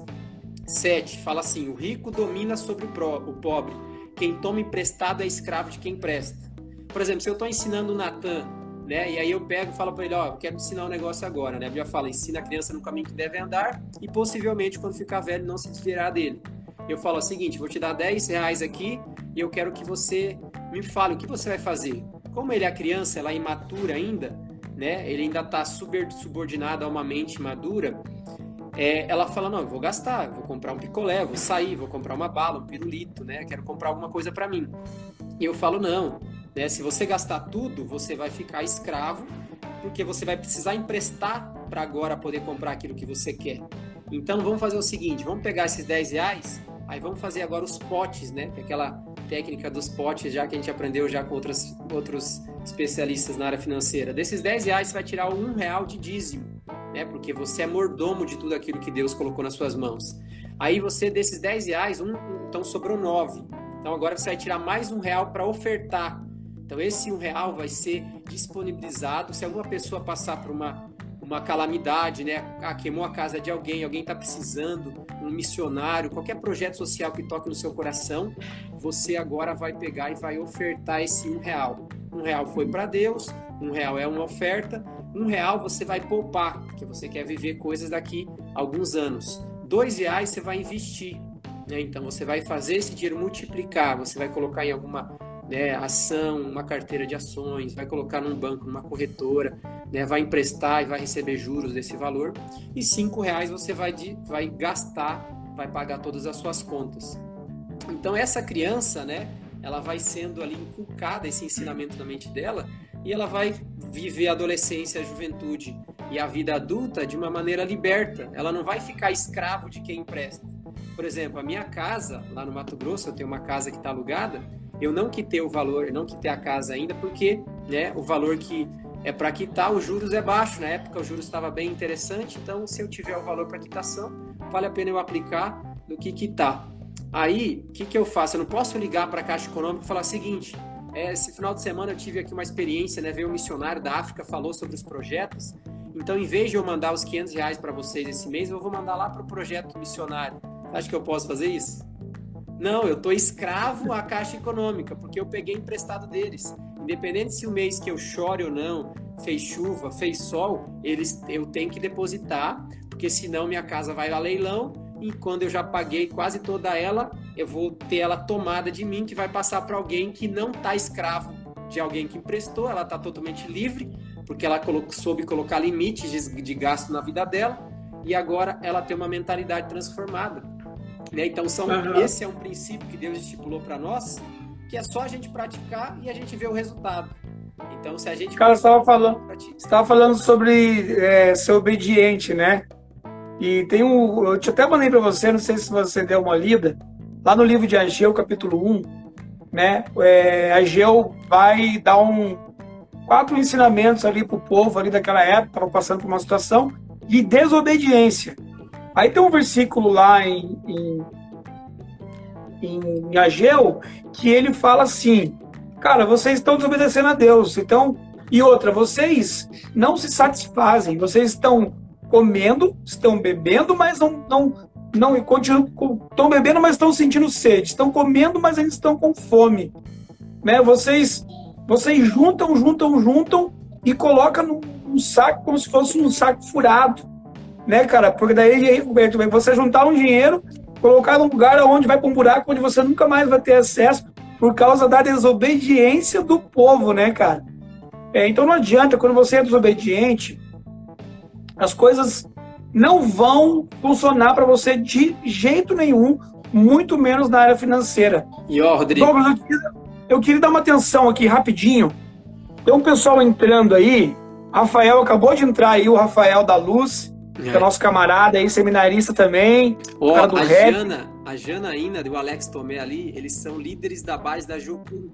7 fala assim: O rico domina sobre o, pro, o pobre, quem toma emprestado é escravo de quem presta. Por exemplo, se eu estou ensinando o Natan, né? E aí eu pego e falo para ele, ó, eu quero ensinar um negócio agora, né? Eu já falo, ensina a criança no caminho que deve andar e possivelmente quando ficar velho não se desviar dele. Eu falo o seguinte, vou te dar 10 reais aqui e eu quero que você me fale o que você vai fazer. Como ele é criança, ela é imatura ainda, né? Ele ainda está subordinado a uma mente madura. É, ela fala, não, eu vou gastar, vou comprar um picolé, vou sair, vou comprar uma bala, um pirulito, né? Quero comprar alguma coisa para mim. E eu falo, não, né? Se você gastar tudo, você vai ficar escravo, porque você vai precisar emprestar para agora poder comprar aquilo que você quer. Então vamos fazer o seguinte: vamos pegar esses 10 reais, aí vamos fazer agora os potes, né? É aquela técnica dos potes, já que a gente aprendeu já com outros, outros especialistas na área financeira. Desses 10 reais, você vai tirar um real de dízimo, né? Porque você é mordomo de tudo aquilo que Deus colocou nas suas mãos. Aí você, desses 10 reais, um, então sobrou 9. Então agora você vai tirar mais um real para ofertar então esse um real vai ser disponibilizado se alguma pessoa passar por uma, uma calamidade, né? Ah, queimou a casa de alguém, alguém está precisando, um missionário, qualquer projeto social que toque no seu coração, você agora vai pegar e vai ofertar esse um real. Um real foi para Deus, um real é uma oferta, um real você vai poupar, porque você quer viver coisas daqui a alguns anos. Dois reais você vai investir, né? Então você vai fazer esse dinheiro multiplicar, você vai colocar em alguma né, ação, uma carteira de ações, vai colocar num banco, numa corretora, né, vai emprestar e vai receber juros desse valor, e cinco reais você vai, de, vai gastar, vai pagar todas as suas contas. Então essa criança, né, ela vai sendo ali inculcada esse ensinamento na mente dela e ela vai viver a adolescência, a juventude e a vida adulta de uma maneira liberta. Ela não vai ficar escravo de quem empresta. Por exemplo, a minha casa lá no Mato Grosso, eu tenho uma casa que está alugada eu não quitei o valor, eu não quitei a casa ainda, porque né, o valor que é para quitar, os juros é baixo. Na época, o juros estava bem interessante, então se eu tiver o valor para quitação, vale a pena eu aplicar do que quitar. Aí, o que, que eu faço? Eu não posso ligar para a Caixa Econômica e falar o seguinte: é, esse final de semana eu tive aqui uma experiência, né? Veio um missionário da África, falou sobre os projetos. Então, em vez de eu mandar os 500 reais para vocês esse mês, eu vou mandar lá para o projeto missionário. Acho que eu posso fazer isso? Não, eu tô escravo à Caixa Econômica, porque eu peguei emprestado deles. Independente se o mês que eu chore ou não, fez chuva, fez sol, eles, eu tenho que depositar, porque senão minha casa vai a leilão e quando eu já paguei quase toda ela, eu vou ter ela tomada de mim, que vai passar para alguém que não está escravo de alguém que emprestou, ela está totalmente livre, porque ela soube colocar limites de gasto na vida dela, e agora ela tem uma mentalidade transformada. Né? Então, são, uhum. esse é um princípio que Deus estipulou para nós, que é só a gente praticar e a gente vê o resultado. Então, se a gente. Cara, estava falando, estava falando sobre é, ser obediente, né? E tem um. Eu te até mandei para você, não sei se você deu uma lida, lá no livro de Ageu, capítulo 1, né? É, Ageu vai dar um quatro ensinamentos ali para o povo ali daquela época, estava passando por uma situação de desobediência. Aí tem um versículo lá em, em, em Ageu que ele fala assim: cara, vocês estão desobedecendo a Deus. Então, e outra, vocês não se satisfazem, vocês estão comendo, estão bebendo, mas não, não, não continuam, estão bebendo, mas estão sentindo sede, estão comendo, mas ainda estão com fome. Né? Vocês, vocês juntam, juntam, juntam e colocam num, num saco como se fosse um saco furado. Né, cara? Porque daí você juntar um dinheiro, colocar num lugar onde vai para um buraco onde você nunca mais vai ter acesso por causa da desobediência do povo, né, cara? É, então não adianta, quando você é desobediente, as coisas não vão funcionar para você de jeito nenhum, muito menos na área financeira. E ó, Rodrigo. Douglas, eu, queria, eu queria dar uma atenção aqui rapidinho. Tem um pessoal entrando aí. Rafael acabou de entrar aí, o Rafael da Luz, é. que é nosso camarada aí, seminarista também. Ó, a Jana, a Jana ainda e o Alex Tomé ali, eles são líderes da base da Jocum.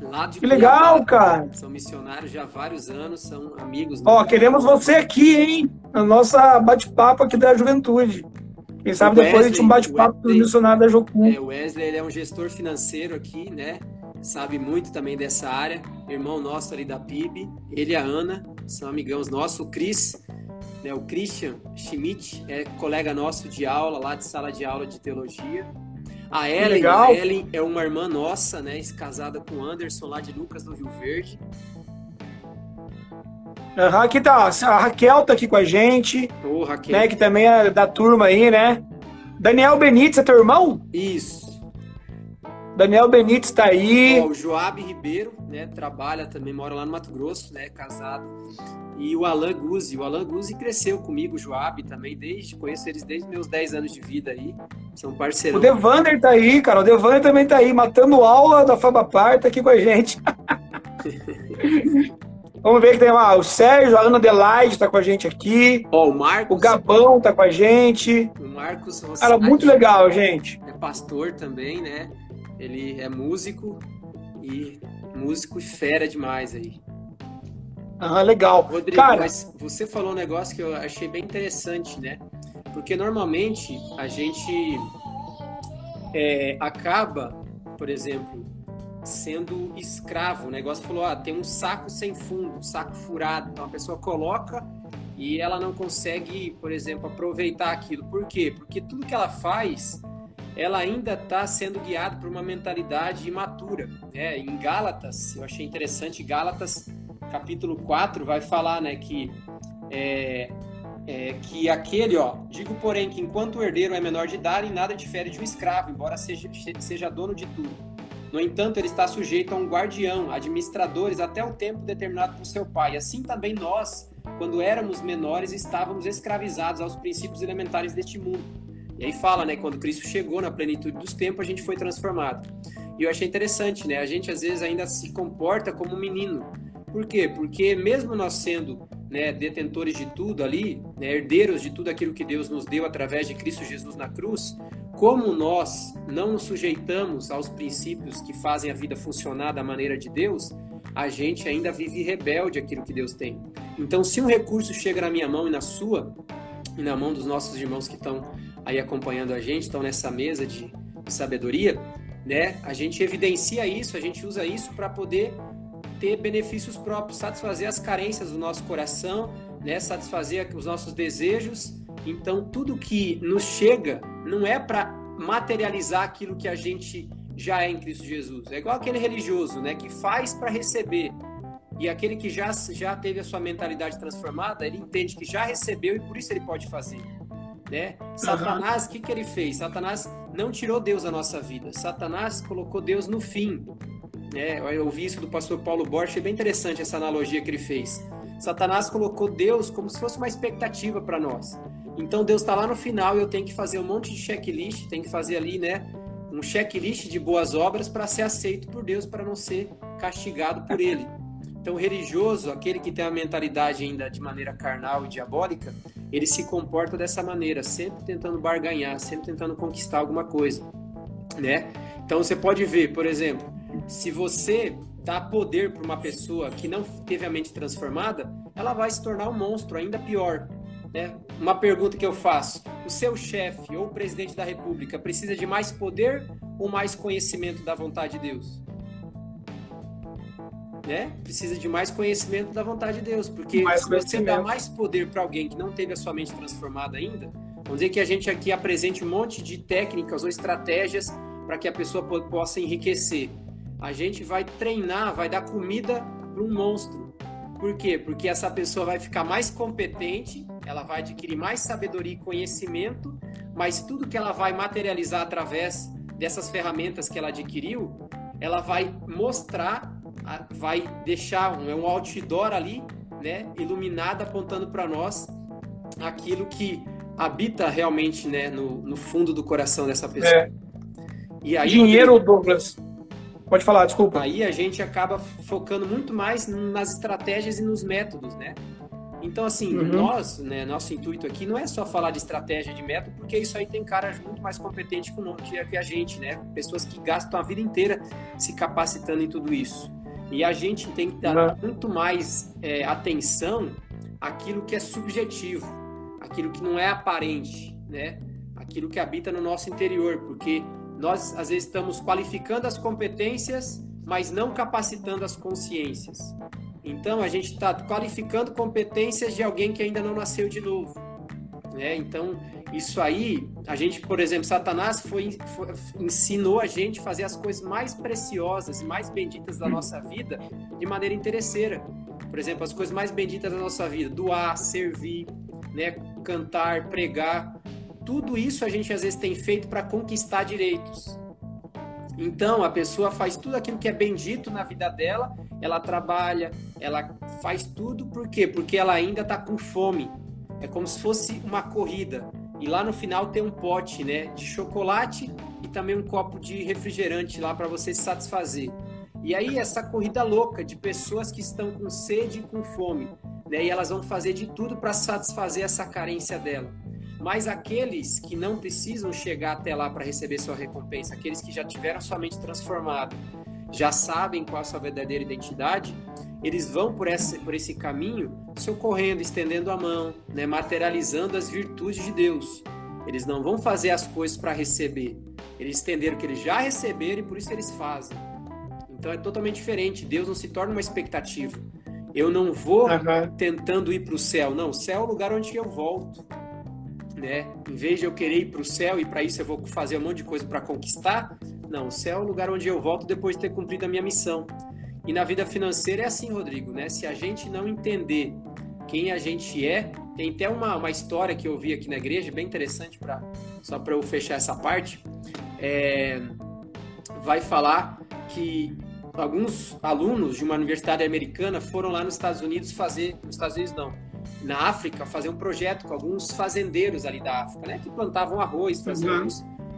Lá de que legal, cara. São missionários já há vários anos, são amigos. Ó, queremos você aqui, hein? Na nossa bate-papo aqui da juventude. Quem sabe Wesley, depois a gente um bate-papo com os missionários da Jocum. É, o Wesley ele é um gestor financeiro aqui, né? Sabe muito também dessa área. Irmão nosso ali da PIB. Ele e a Ana são amigãos nossos. O Cris, né, o Christian Schmidt, é colega nosso de aula, lá de sala de aula de teologia. A Ellen, a Ellen é uma irmã nossa, né? Casada com o Anderson lá de Lucas do Rio Verde. Uhum, aqui tá, a Raquel tá aqui com a gente. Ô, Raquel. Né, que também é da turma aí, né? Daniel Benítez, é teu irmão? Isso. Daniel Benítez tá aí. Ó, o Joab Ribeiro, né? Trabalha também, mora lá no Mato Grosso, né? Casado e o Alan Guzzi. O Alan Guzzi cresceu comigo, o Joab também, desde, conheço eles desde meus 10 anos de vida aí, são parceiros. O Devander tá aí, cara, o Devander também tá aí, matando aula da Fabapar, tá aqui com a gente. <laughs> Vamos ver que tem lá o Sérgio, a Ana Adelaide tá com a gente aqui. Ó, o Marcos. O Gabão tá com a gente. O Marcos Rossati, Cara, muito legal, gente. É pastor também, né? Ele é músico e músico fera demais aí. Ah, legal. Rodrigo, Cara, mas você falou um negócio que eu achei bem interessante, né? Porque normalmente a gente é, acaba, por exemplo, sendo escravo. O negócio falou: ah, tem um saco sem fundo, um saco furado. Então a pessoa coloca e ela não consegue, por exemplo, aproveitar aquilo. Por quê? Porque tudo que ela faz, ela ainda está sendo guiada por uma mentalidade imatura. Né? Em Gálatas, eu achei interessante, Gálatas capítulo 4 vai falar, né, que é, é, que aquele, ó, digo porém que enquanto o herdeiro é menor de idade, nada difere de um escravo, embora seja, seja dono de tudo. No entanto, ele está sujeito a um guardião, administradores até o tempo determinado por seu pai. Assim também nós, quando éramos menores, estávamos escravizados aos princípios elementares deste mundo. E aí fala, né, quando Cristo chegou na plenitude dos tempos, a gente foi transformado. E eu achei interessante, né? A gente às vezes ainda se comporta como um menino. Por quê? Porque mesmo nós sendo né, detentores de tudo ali, né, herdeiros de tudo aquilo que Deus nos deu através de Cristo Jesus na cruz, como nós não nos sujeitamos aos princípios que fazem a vida funcionar da maneira de Deus, a gente ainda vive rebelde àquilo que Deus tem. Então, se um recurso chega na minha mão e na sua, e na mão dos nossos irmãos que estão aí acompanhando a gente, estão nessa mesa de sabedoria, né? A gente evidencia isso, a gente usa isso para poder ter benefícios próprios, satisfazer as carências do nosso coração, né? satisfazer os nossos desejos. Então, tudo que nos chega não é para materializar aquilo que a gente já é em Cristo Jesus. É igual aquele religioso, né, que faz para receber. E aquele que já, já teve a sua mentalidade transformada, ele entende que já recebeu e por isso ele pode fazer. Né? Satanás, o uhum. que, que ele fez? Satanás não tirou Deus da nossa vida. Satanás colocou Deus no fim. É, eu ouvi isso do pastor Paulo Borges, é bem interessante essa analogia que ele fez. Satanás colocou Deus como se fosse uma expectativa para nós. Então Deus está lá no final e eu tenho que fazer um monte de checklist, tenho que fazer ali, né, um checklist de boas obras para ser aceito por Deus, para não ser castigado por Ele. Então, o religioso, aquele que tem a mentalidade ainda de maneira carnal e diabólica, ele se comporta dessa maneira, sempre tentando barganhar, sempre tentando conquistar alguma coisa, né? Então, você pode ver, por exemplo, se você dá poder para uma pessoa que não teve a mente transformada, ela vai se tornar um monstro, ainda pior. Né? Uma pergunta que eu faço: o seu chefe ou o presidente da República precisa de mais poder ou mais conhecimento da vontade de Deus? Né, precisa de mais conhecimento da vontade de Deus, porque mais se você dá mais poder para alguém que não teve a sua mente transformada ainda, vamos dizer que a gente aqui apresente um monte de técnicas ou estratégias para que a pessoa possa enriquecer. A gente vai treinar, vai dar comida para um monstro. Por quê? Porque essa pessoa vai ficar mais competente, ela vai adquirir mais sabedoria e conhecimento, mas tudo que ela vai materializar através dessas ferramentas que ela adquiriu, ela vai mostrar vai deixar um, é um outdoor ali, né, iluminado, apontando para nós aquilo que habita realmente, né, no, no fundo do coração dessa pessoa. É. E aí, Dinheiro, Douglas. Pode falar, desculpa. Aí a gente acaba focando muito mais nas estratégias e nos métodos, né? Então, assim, uhum. nós, né, nosso intuito aqui não é só falar de estratégia de método, porque isso aí tem caras muito mais competentes que a gente, né? Pessoas que gastam a vida inteira se capacitando em tudo isso. E a gente tem que dar muito mais é, atenção àquilo que é subjetivo, aquilo que não é aparente, né? Aquilo que habita no nosso interior, porque nós às vezes estamos qualificando as competências, mas não capacitando as consciências. Então a gente está qualificando competências de alguém que ainda não nasceu de novo. Né? Então isso aí, a gente, por exemplo, Satanás foi, foi, ensinou a gente fazer as coisas mais preciosas mais benditas da nossa vida de maneira interesseira. Por exemplo, as coisas mais benditas da nossa vida: doar, servir, né, cantar, pregar. Tudo isso a gente às vezes tem feito para conquistar direitos. Então, a pessoa faz tudo aquilo que é bendito na vida dela, ela trabalha, ela faz tudo, por quê? Porque ela ainda está com fome. É como se fosse uma corrida. E lá no final tem um pote, né, de chocolate e também um copo de refrigerante lá para você se satisfazer. E aí essa corrida louca de pessoas que estão com sede e com fome, né, e elas vão fazer de tudo para satisfazer essa carência dela. Mas aqueles que não precisam chegar até lá para receber sua recompensa, aqueles que já tiveram sua mente transformada, já sabem qual a sua verdadeira identidade, eles vão por esse, por esse caminho socorrendo, estendendo a mão, né, materializando as virtudes de Deus. Eles não vão fazer as coisas para receber. Eles entenderam que eles já receberam e por isso eles fazem. Então é totalmente diferente. Deus não se torna uma expectativa. Eu não vou uhum. tentando ir para o céu. Não, o céu é o lugar onde eu volto. Né? Em vez de eu querer ir para o céu e para isso eu vou fazer um monte de coisa para conquistar, não, o céu é o lugar onde eu volto depois de ter cumprido a minha missão. E na vida financeira é assim, Rodrigo, né? Se a gente não entender quem a gente é, tem até uma, uma história que eu vi aqui na igreja, bem interessante, pra, só para eu fechar essa parte. É, vai falar que alguns alunos de uma universidade americana foram lá nos Estados Unidos fazer, nos Estados Unidos não, na África, fazer um projeto com alguns fazendeiros ali da África, né? Que plantavam arroz, faziam uhum.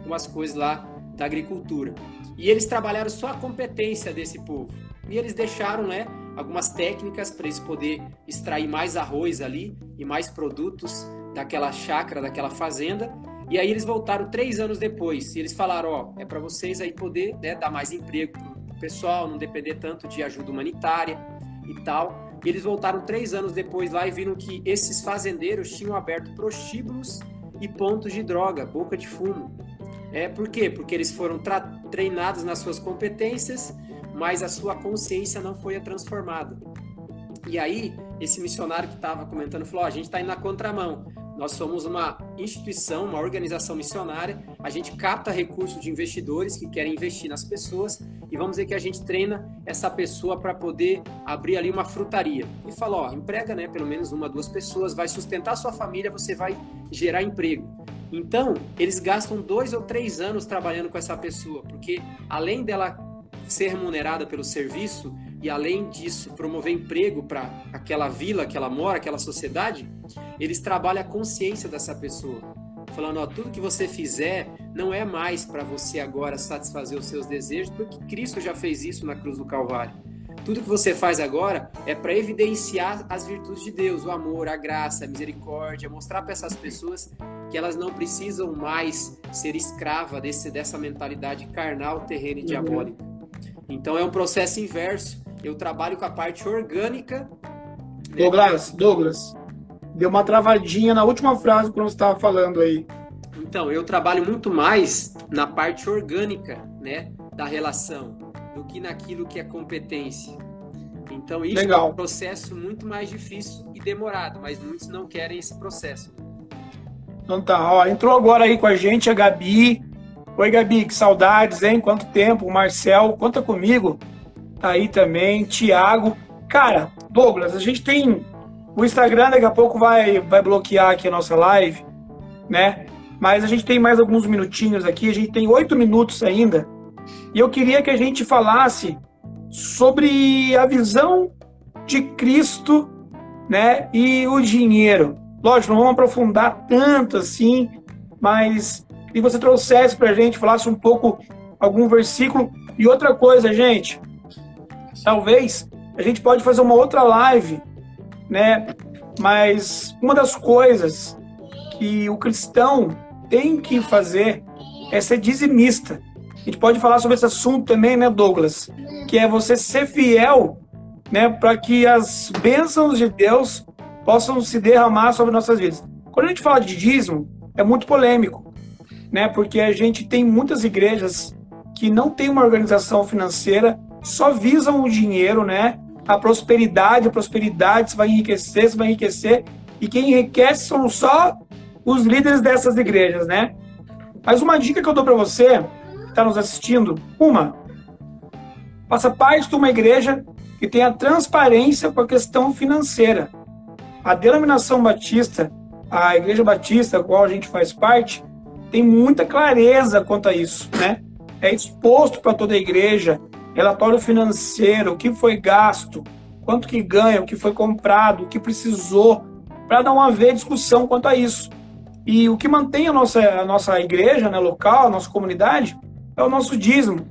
umas coisas lá da agricultura. E eles trabalharam só a competência desse povo. E eles deixaram, né, algumas técnicas para eles poder extrair mais arroz ali e mais produtos daquela chácara, daquela fazenda. E aí eles voltaram três anos depois e eles falaram, ó, é para vocês aí poder né, dar mais emprego pro pessoal, não depender tanto de ajuda humanitária e tal. E eles voltaram três anos depois lá e viram que esses fazendeiros tinham aberto prostíbulos e pontos de droga, boca de fumo. É, por quê? Porque eles foram treinados nas suas competências, mas a sua consciência não foi transformada. E aí, esse missionário que estava comentando falou: oh, a gente está indo na contramão. Nós somos uma instituição, uma organização missionária. A gente capta recursos de investidores que querem investir nas pessoas e vamos dizer que a gente treina essa pessoa para poder abrir ali uma frutaria. E fala: emprega, né, pelo menos uma, duas pessoas, vai sustentar sua família, você vai gerar emprego. Então, eles gastam dois ou três anos trabalhando com essa pessoa, porque além dela ser remunerada pelo serviço e além disso promover emprego para aquela vila que ela mora, aquela sociedade, eles trabalham a consciência dessa pessoa, falando, ó, tudo que você fizer não é mais para você agora satisfazer os seus desejos, porque Cristo já fez isso na cruz do Calvário. Tudo que você faz agora é para evidenciar as virtudes de Deus, o amor, a graça, a misericórdia, mostrar para essas pessoas que elas não precisam mais ser escrava desse, dessa mentalidade carnal, terrena e uhum. diabólica. Então é um processo inverso. Eu trabalho com a parte orgânica. Né? Douglas, Douglas, deu uma travadinha na última frase quando você estava falando aí. Então, eu trabalho muito mais na parte orgânica, né, da relação do que naquilo que é competência. Então isso Legal. é um processo muito mais difícil e demorado, mas muitos não querem esse processo. Então tá, ó, entrou agora aí com a gente a Gabi. Oi, Gabi, que saudades, hein? Quanto tempo? Marcel, conta comigo. Tá aí também, Tiago. Cara, Douglas, a gente tem o Instagram daqui a pouco vai, vai bloquear aqui a nossa live, né? Mas a gente tem mais alguns minutinhos aqui, a gente tem oito minutos ainda. E eu queria que a gente falasse sobre a visão de Cristo, né? E o dinheiro. Lógico, não vamos aprofundar tanto assim, mas que você trouxesse para a gente, falasse um pouco algum versículo. E outra coisa, gente, talvez a gente pode fazer uma outra live, né? Mas uma das coisas que o cristão tem que fazer é ser dizimista. A gente pode falar sobre esse assunto também, né, Douglas? Que é você ser fiel, né, para que as bênçãos de Deus possam se derramar sobre nossas vidas. Quando a gente fala de dízimo, é muito polêmico, né? Porque a gente tem muitas igrejas que não têm uma organização financeira, só visam o dinheiro, né? A prosperidade, a prosperidade, você vai enriquecer, você vai enriquecer, e quem enriquece são só os líderes dessas igrejas, né? Mas uma dica que eu dou para você, que está nos assistindo, uma, faça parte de uma igreja que tenha transparência com a questão financeira. A denominação batista, a igreja batista, a qual a gente faz parte, tem muita clareza quanto a isso, né? É exposto para toda a igreja, relatório financeiro, o que foi gasto, quanto que ganha, o que foi comprado, o que precisou, para dar uma vez discussão quanto a isso. E o que mantém a nossa, a nossa igreja né, local, a nossa comunidade, é o nosso dízimo,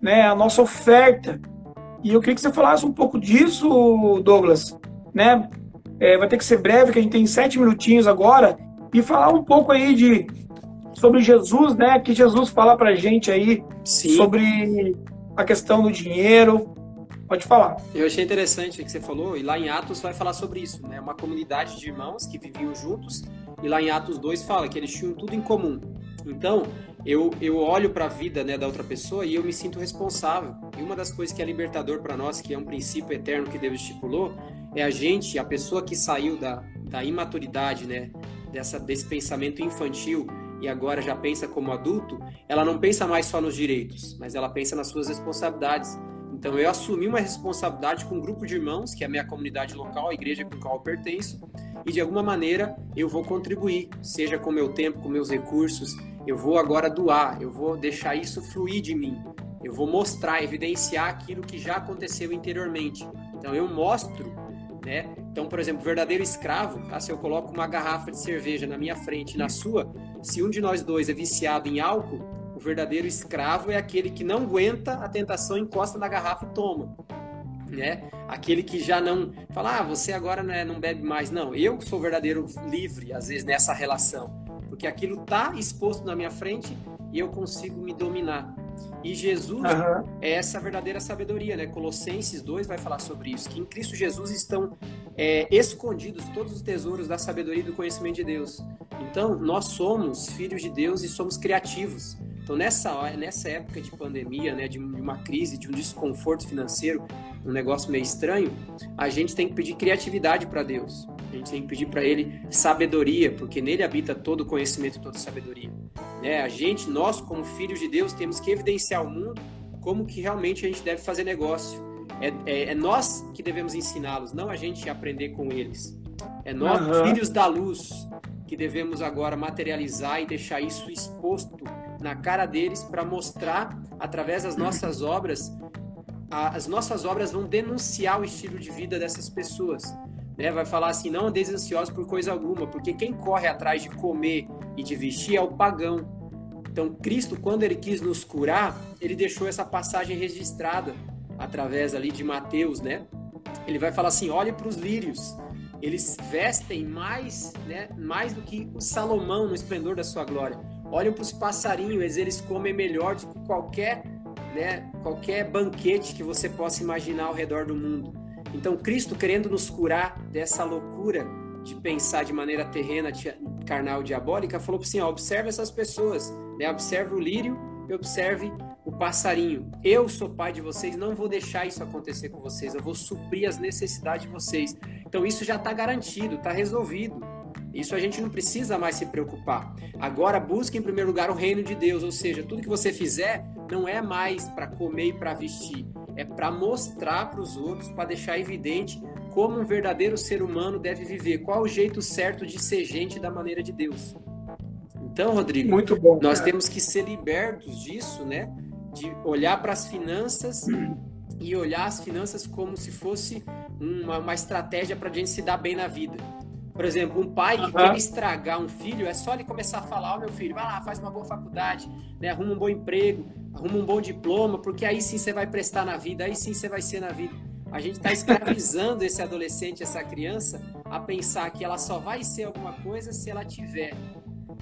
né, a nossa oferta. E eu queria que você falasse um pouco disso, Douglas, né? É, vai ter que ser breve, que a gente tem sete minutinhos agora, e falar um pouco aí de sobre Jesus, né? Que Jesus fala pra gente aí Sim. sobre a questão do dinheiro. Pode falar. Eu achei interessante o que você falou, e lá em Atos vai falar sobre isso, né? Uma comunidade de irmãos que viviam juntos, e lá em Atos 2 fala que eles tinham tudo em comum. Então, eu, eu olho para a vida né, da outra pessoa e eu me sinto responsável. E uma das coisas que é libertador para nós, que é um princípio eterno que Deus estipulou, é a gente, a pessoa que saiu da, da imaturidade, né, dessa, desse pensamento infantil e agora já pensa como adulto, ela não pensa mais só nos direitos, mas ela pensa nas suas responsabilidades. Então eu assumi uma responsabilidade com um grupo de irmãos, que é a minha comunidade local, a igreja com a qual eu pertenço, e de alguma maneira eu vou contribuir, seja com meu tempo, com meus recursos, eu vou agora doar, eu vou deixar isso fluir de mim. Eu vou mostrar, evidenciar aquilo que já aconteceu interiormente. Então eu mostro né? Então, por exemplo, verdadeiro escravo, tá? se eu coloco uma garrafa de cerveja na minha frente e na sua, se um de nós dois é viciado em álcool, o verdadeiro escravo é aquele que não aguenta a tentação, encosta na garrafa e toma. Né? Aquele que já não fala, ah, você agora não, é, não bebe mais. Não, eu sou verdadeiro livre, às vezes, nessa relação. Porque aquilo está exposto na minha frente e eu consigo me dominar. E Jesus uhum. é essa verdadeira sabedoria, né? Colossenses 2 vai falar sobre isso, que em Cristo Jesus estão é, escondidos todos os tesouros da sabedoria e do conhecimento de Deus. Então, nós somos filhos de Deus e somos criativos. Então, nessa, nessa época de pandemia, né, de uma crise, de um desconforto financeiro, um negócio meio estranho, a gente tem que pedir criatividade para Deus. A gente tem que pedir para Ele sabedoria, porque nele habita todo o conhecimento e toda a sabedoria. Né? A gente, nós, como filhos de Deus, temos que evidenciar ao mundo como que realmente a gente deve fazer negócio. É, é, é nós que devemos ensiná-los, não a gente aprender com eles. É nós, uhum. filhos da luz, que devemos agora materializar e deixar isso exposto na cara deles para mostrar, através das nossas obras, as nossas obras vão denunciar o estilo de vida dessas pessoas né, vai falar assim: não andeis ansiosos por coisa alguma, porque quem corre atrás de comer e de vestir é o pagão. Então, Cristo, quando ele quis nos curar, ele deixou essa passagem registrada através ali de Mateus, né? Ele vai falar assim: olhe para os lírios, eles vestem mais, né, mais do que o Salomão no esplendor da sua glória. Olhem para os passarinhos, eles comem melhor do que qualquer, né, qualquer banquete que você possa imaginar ao redor do mundo. Então, Cristo querendo nos curar dessa loucura de pensar de maneira terrena, carnal, diabólica, falou assim: ó, observe essas pessoas, né? observe o lírio e observe o passarinho, eu sou pai de vocês, não vou deixar isso acontecer com vocês, eu vou suprir as necessidades de vocês. Então isso já está garantido, está resolvido. Isso a gente não precisa mais se preocupar. Agora busque em primeiro lugar o reino de Deus, ou seja, tudo que você fizer não é mais para comer e para vestir, é para mostrar para os outros, para deixar evidente como um verdadeiro ser humano deve viver, qual o jeito certo de ser gente da maneira de Deus. Então, Rodrigo, Muito bom, nós temos que ser libertos disso, né? De olhar para as finanças e olhar as finanças como se fosse uma, uma estratégia para a gente se dar bem na vida. Por exemplo, um pai que uhum. quer estragar um filho, é só ele começar a falar, ó oh, meu filho, vai lá, faz uma boa faculdade, né? arruma um bom emprego, arruma um bom diploma, porque aí sim você vai prestar na vida, aí sim você vai ser na vida. A gente está escravizando esse adolescente, essa criança, a pensar que ela só vai ser alguma coisa se ela tiver.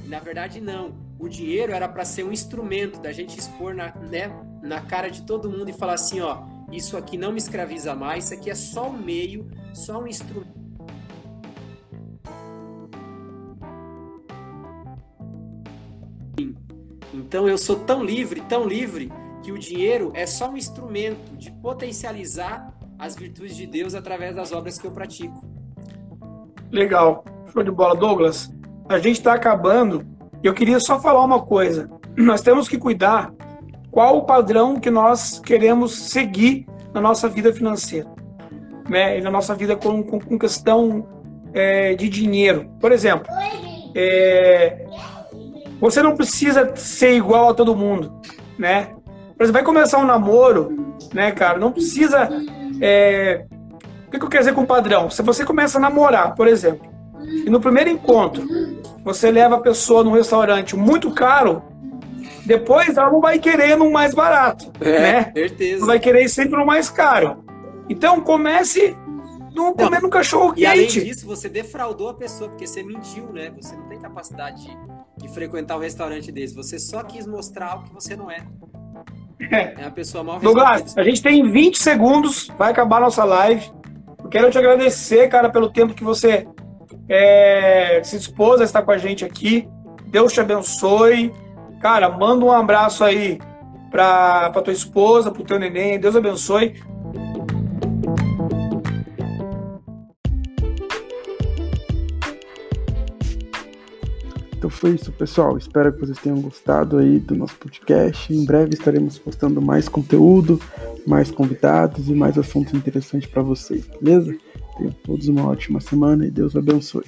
Na verdade, não. O dinheiro era para ser um instrumento da gente expor na, né, na cara de todo mundo e falar assim, ó, isso aqui não me escraviza mais, isso aqui é só um meio, só um instrumento Então eu sou tão livre, tão livre, que o dinheiro é só um instrumento de potencializar as virtudes de Deus através das obras que eu pratico. Legal. Show de bola, Douglas. A gente está acabando. Eu queria só falar uma coisa. Nós temos que cuidar qual o padrão que nós queremos seguir na nossa vida financeira, né? E na nossa vida com, com, com questão é, de dinheiro. Por exemplo, é, você não precisa ser igual a todo mundo, né? Você vai começar um namoro, né, cara? Não precisa. É... O que eu quero dizer com padrão? Se você começa a namorar, por exemplo, e no primeiro encontro você leva a pessoa num restaurante muito caro, depois ela não vai querer no mais barato, é, né? Certeza. Vai querer sempre no mais caro. Então comece no comendo um cachorro quente. E além disso, você defraudou a pessoa, porque você mentiu, né? Você não tem capacidade de, de frequentar um restaurante desse. Você só quis mostrar algo que você não é. É, é a pessoa mal Douglas, a gente tem 20 segundos, vai acabar a nossa live. Eu quero te agradecer, cara, pelo tempo que você é, se dispôs a estar com a gente aqui. Deus te abençoe. Cara, manda um abraço aí para tua esposa, pro teu neném. Deus abençoe. Então foi isso, pessoal. Espero que vocês tenham gostado aí do nosso podcast. Em breve estaremos postando mais conteúdo, mais convidados e mais assuntos interessantes para vocês, beleza? Tenham todos uma ótima semana e Deus abençoe.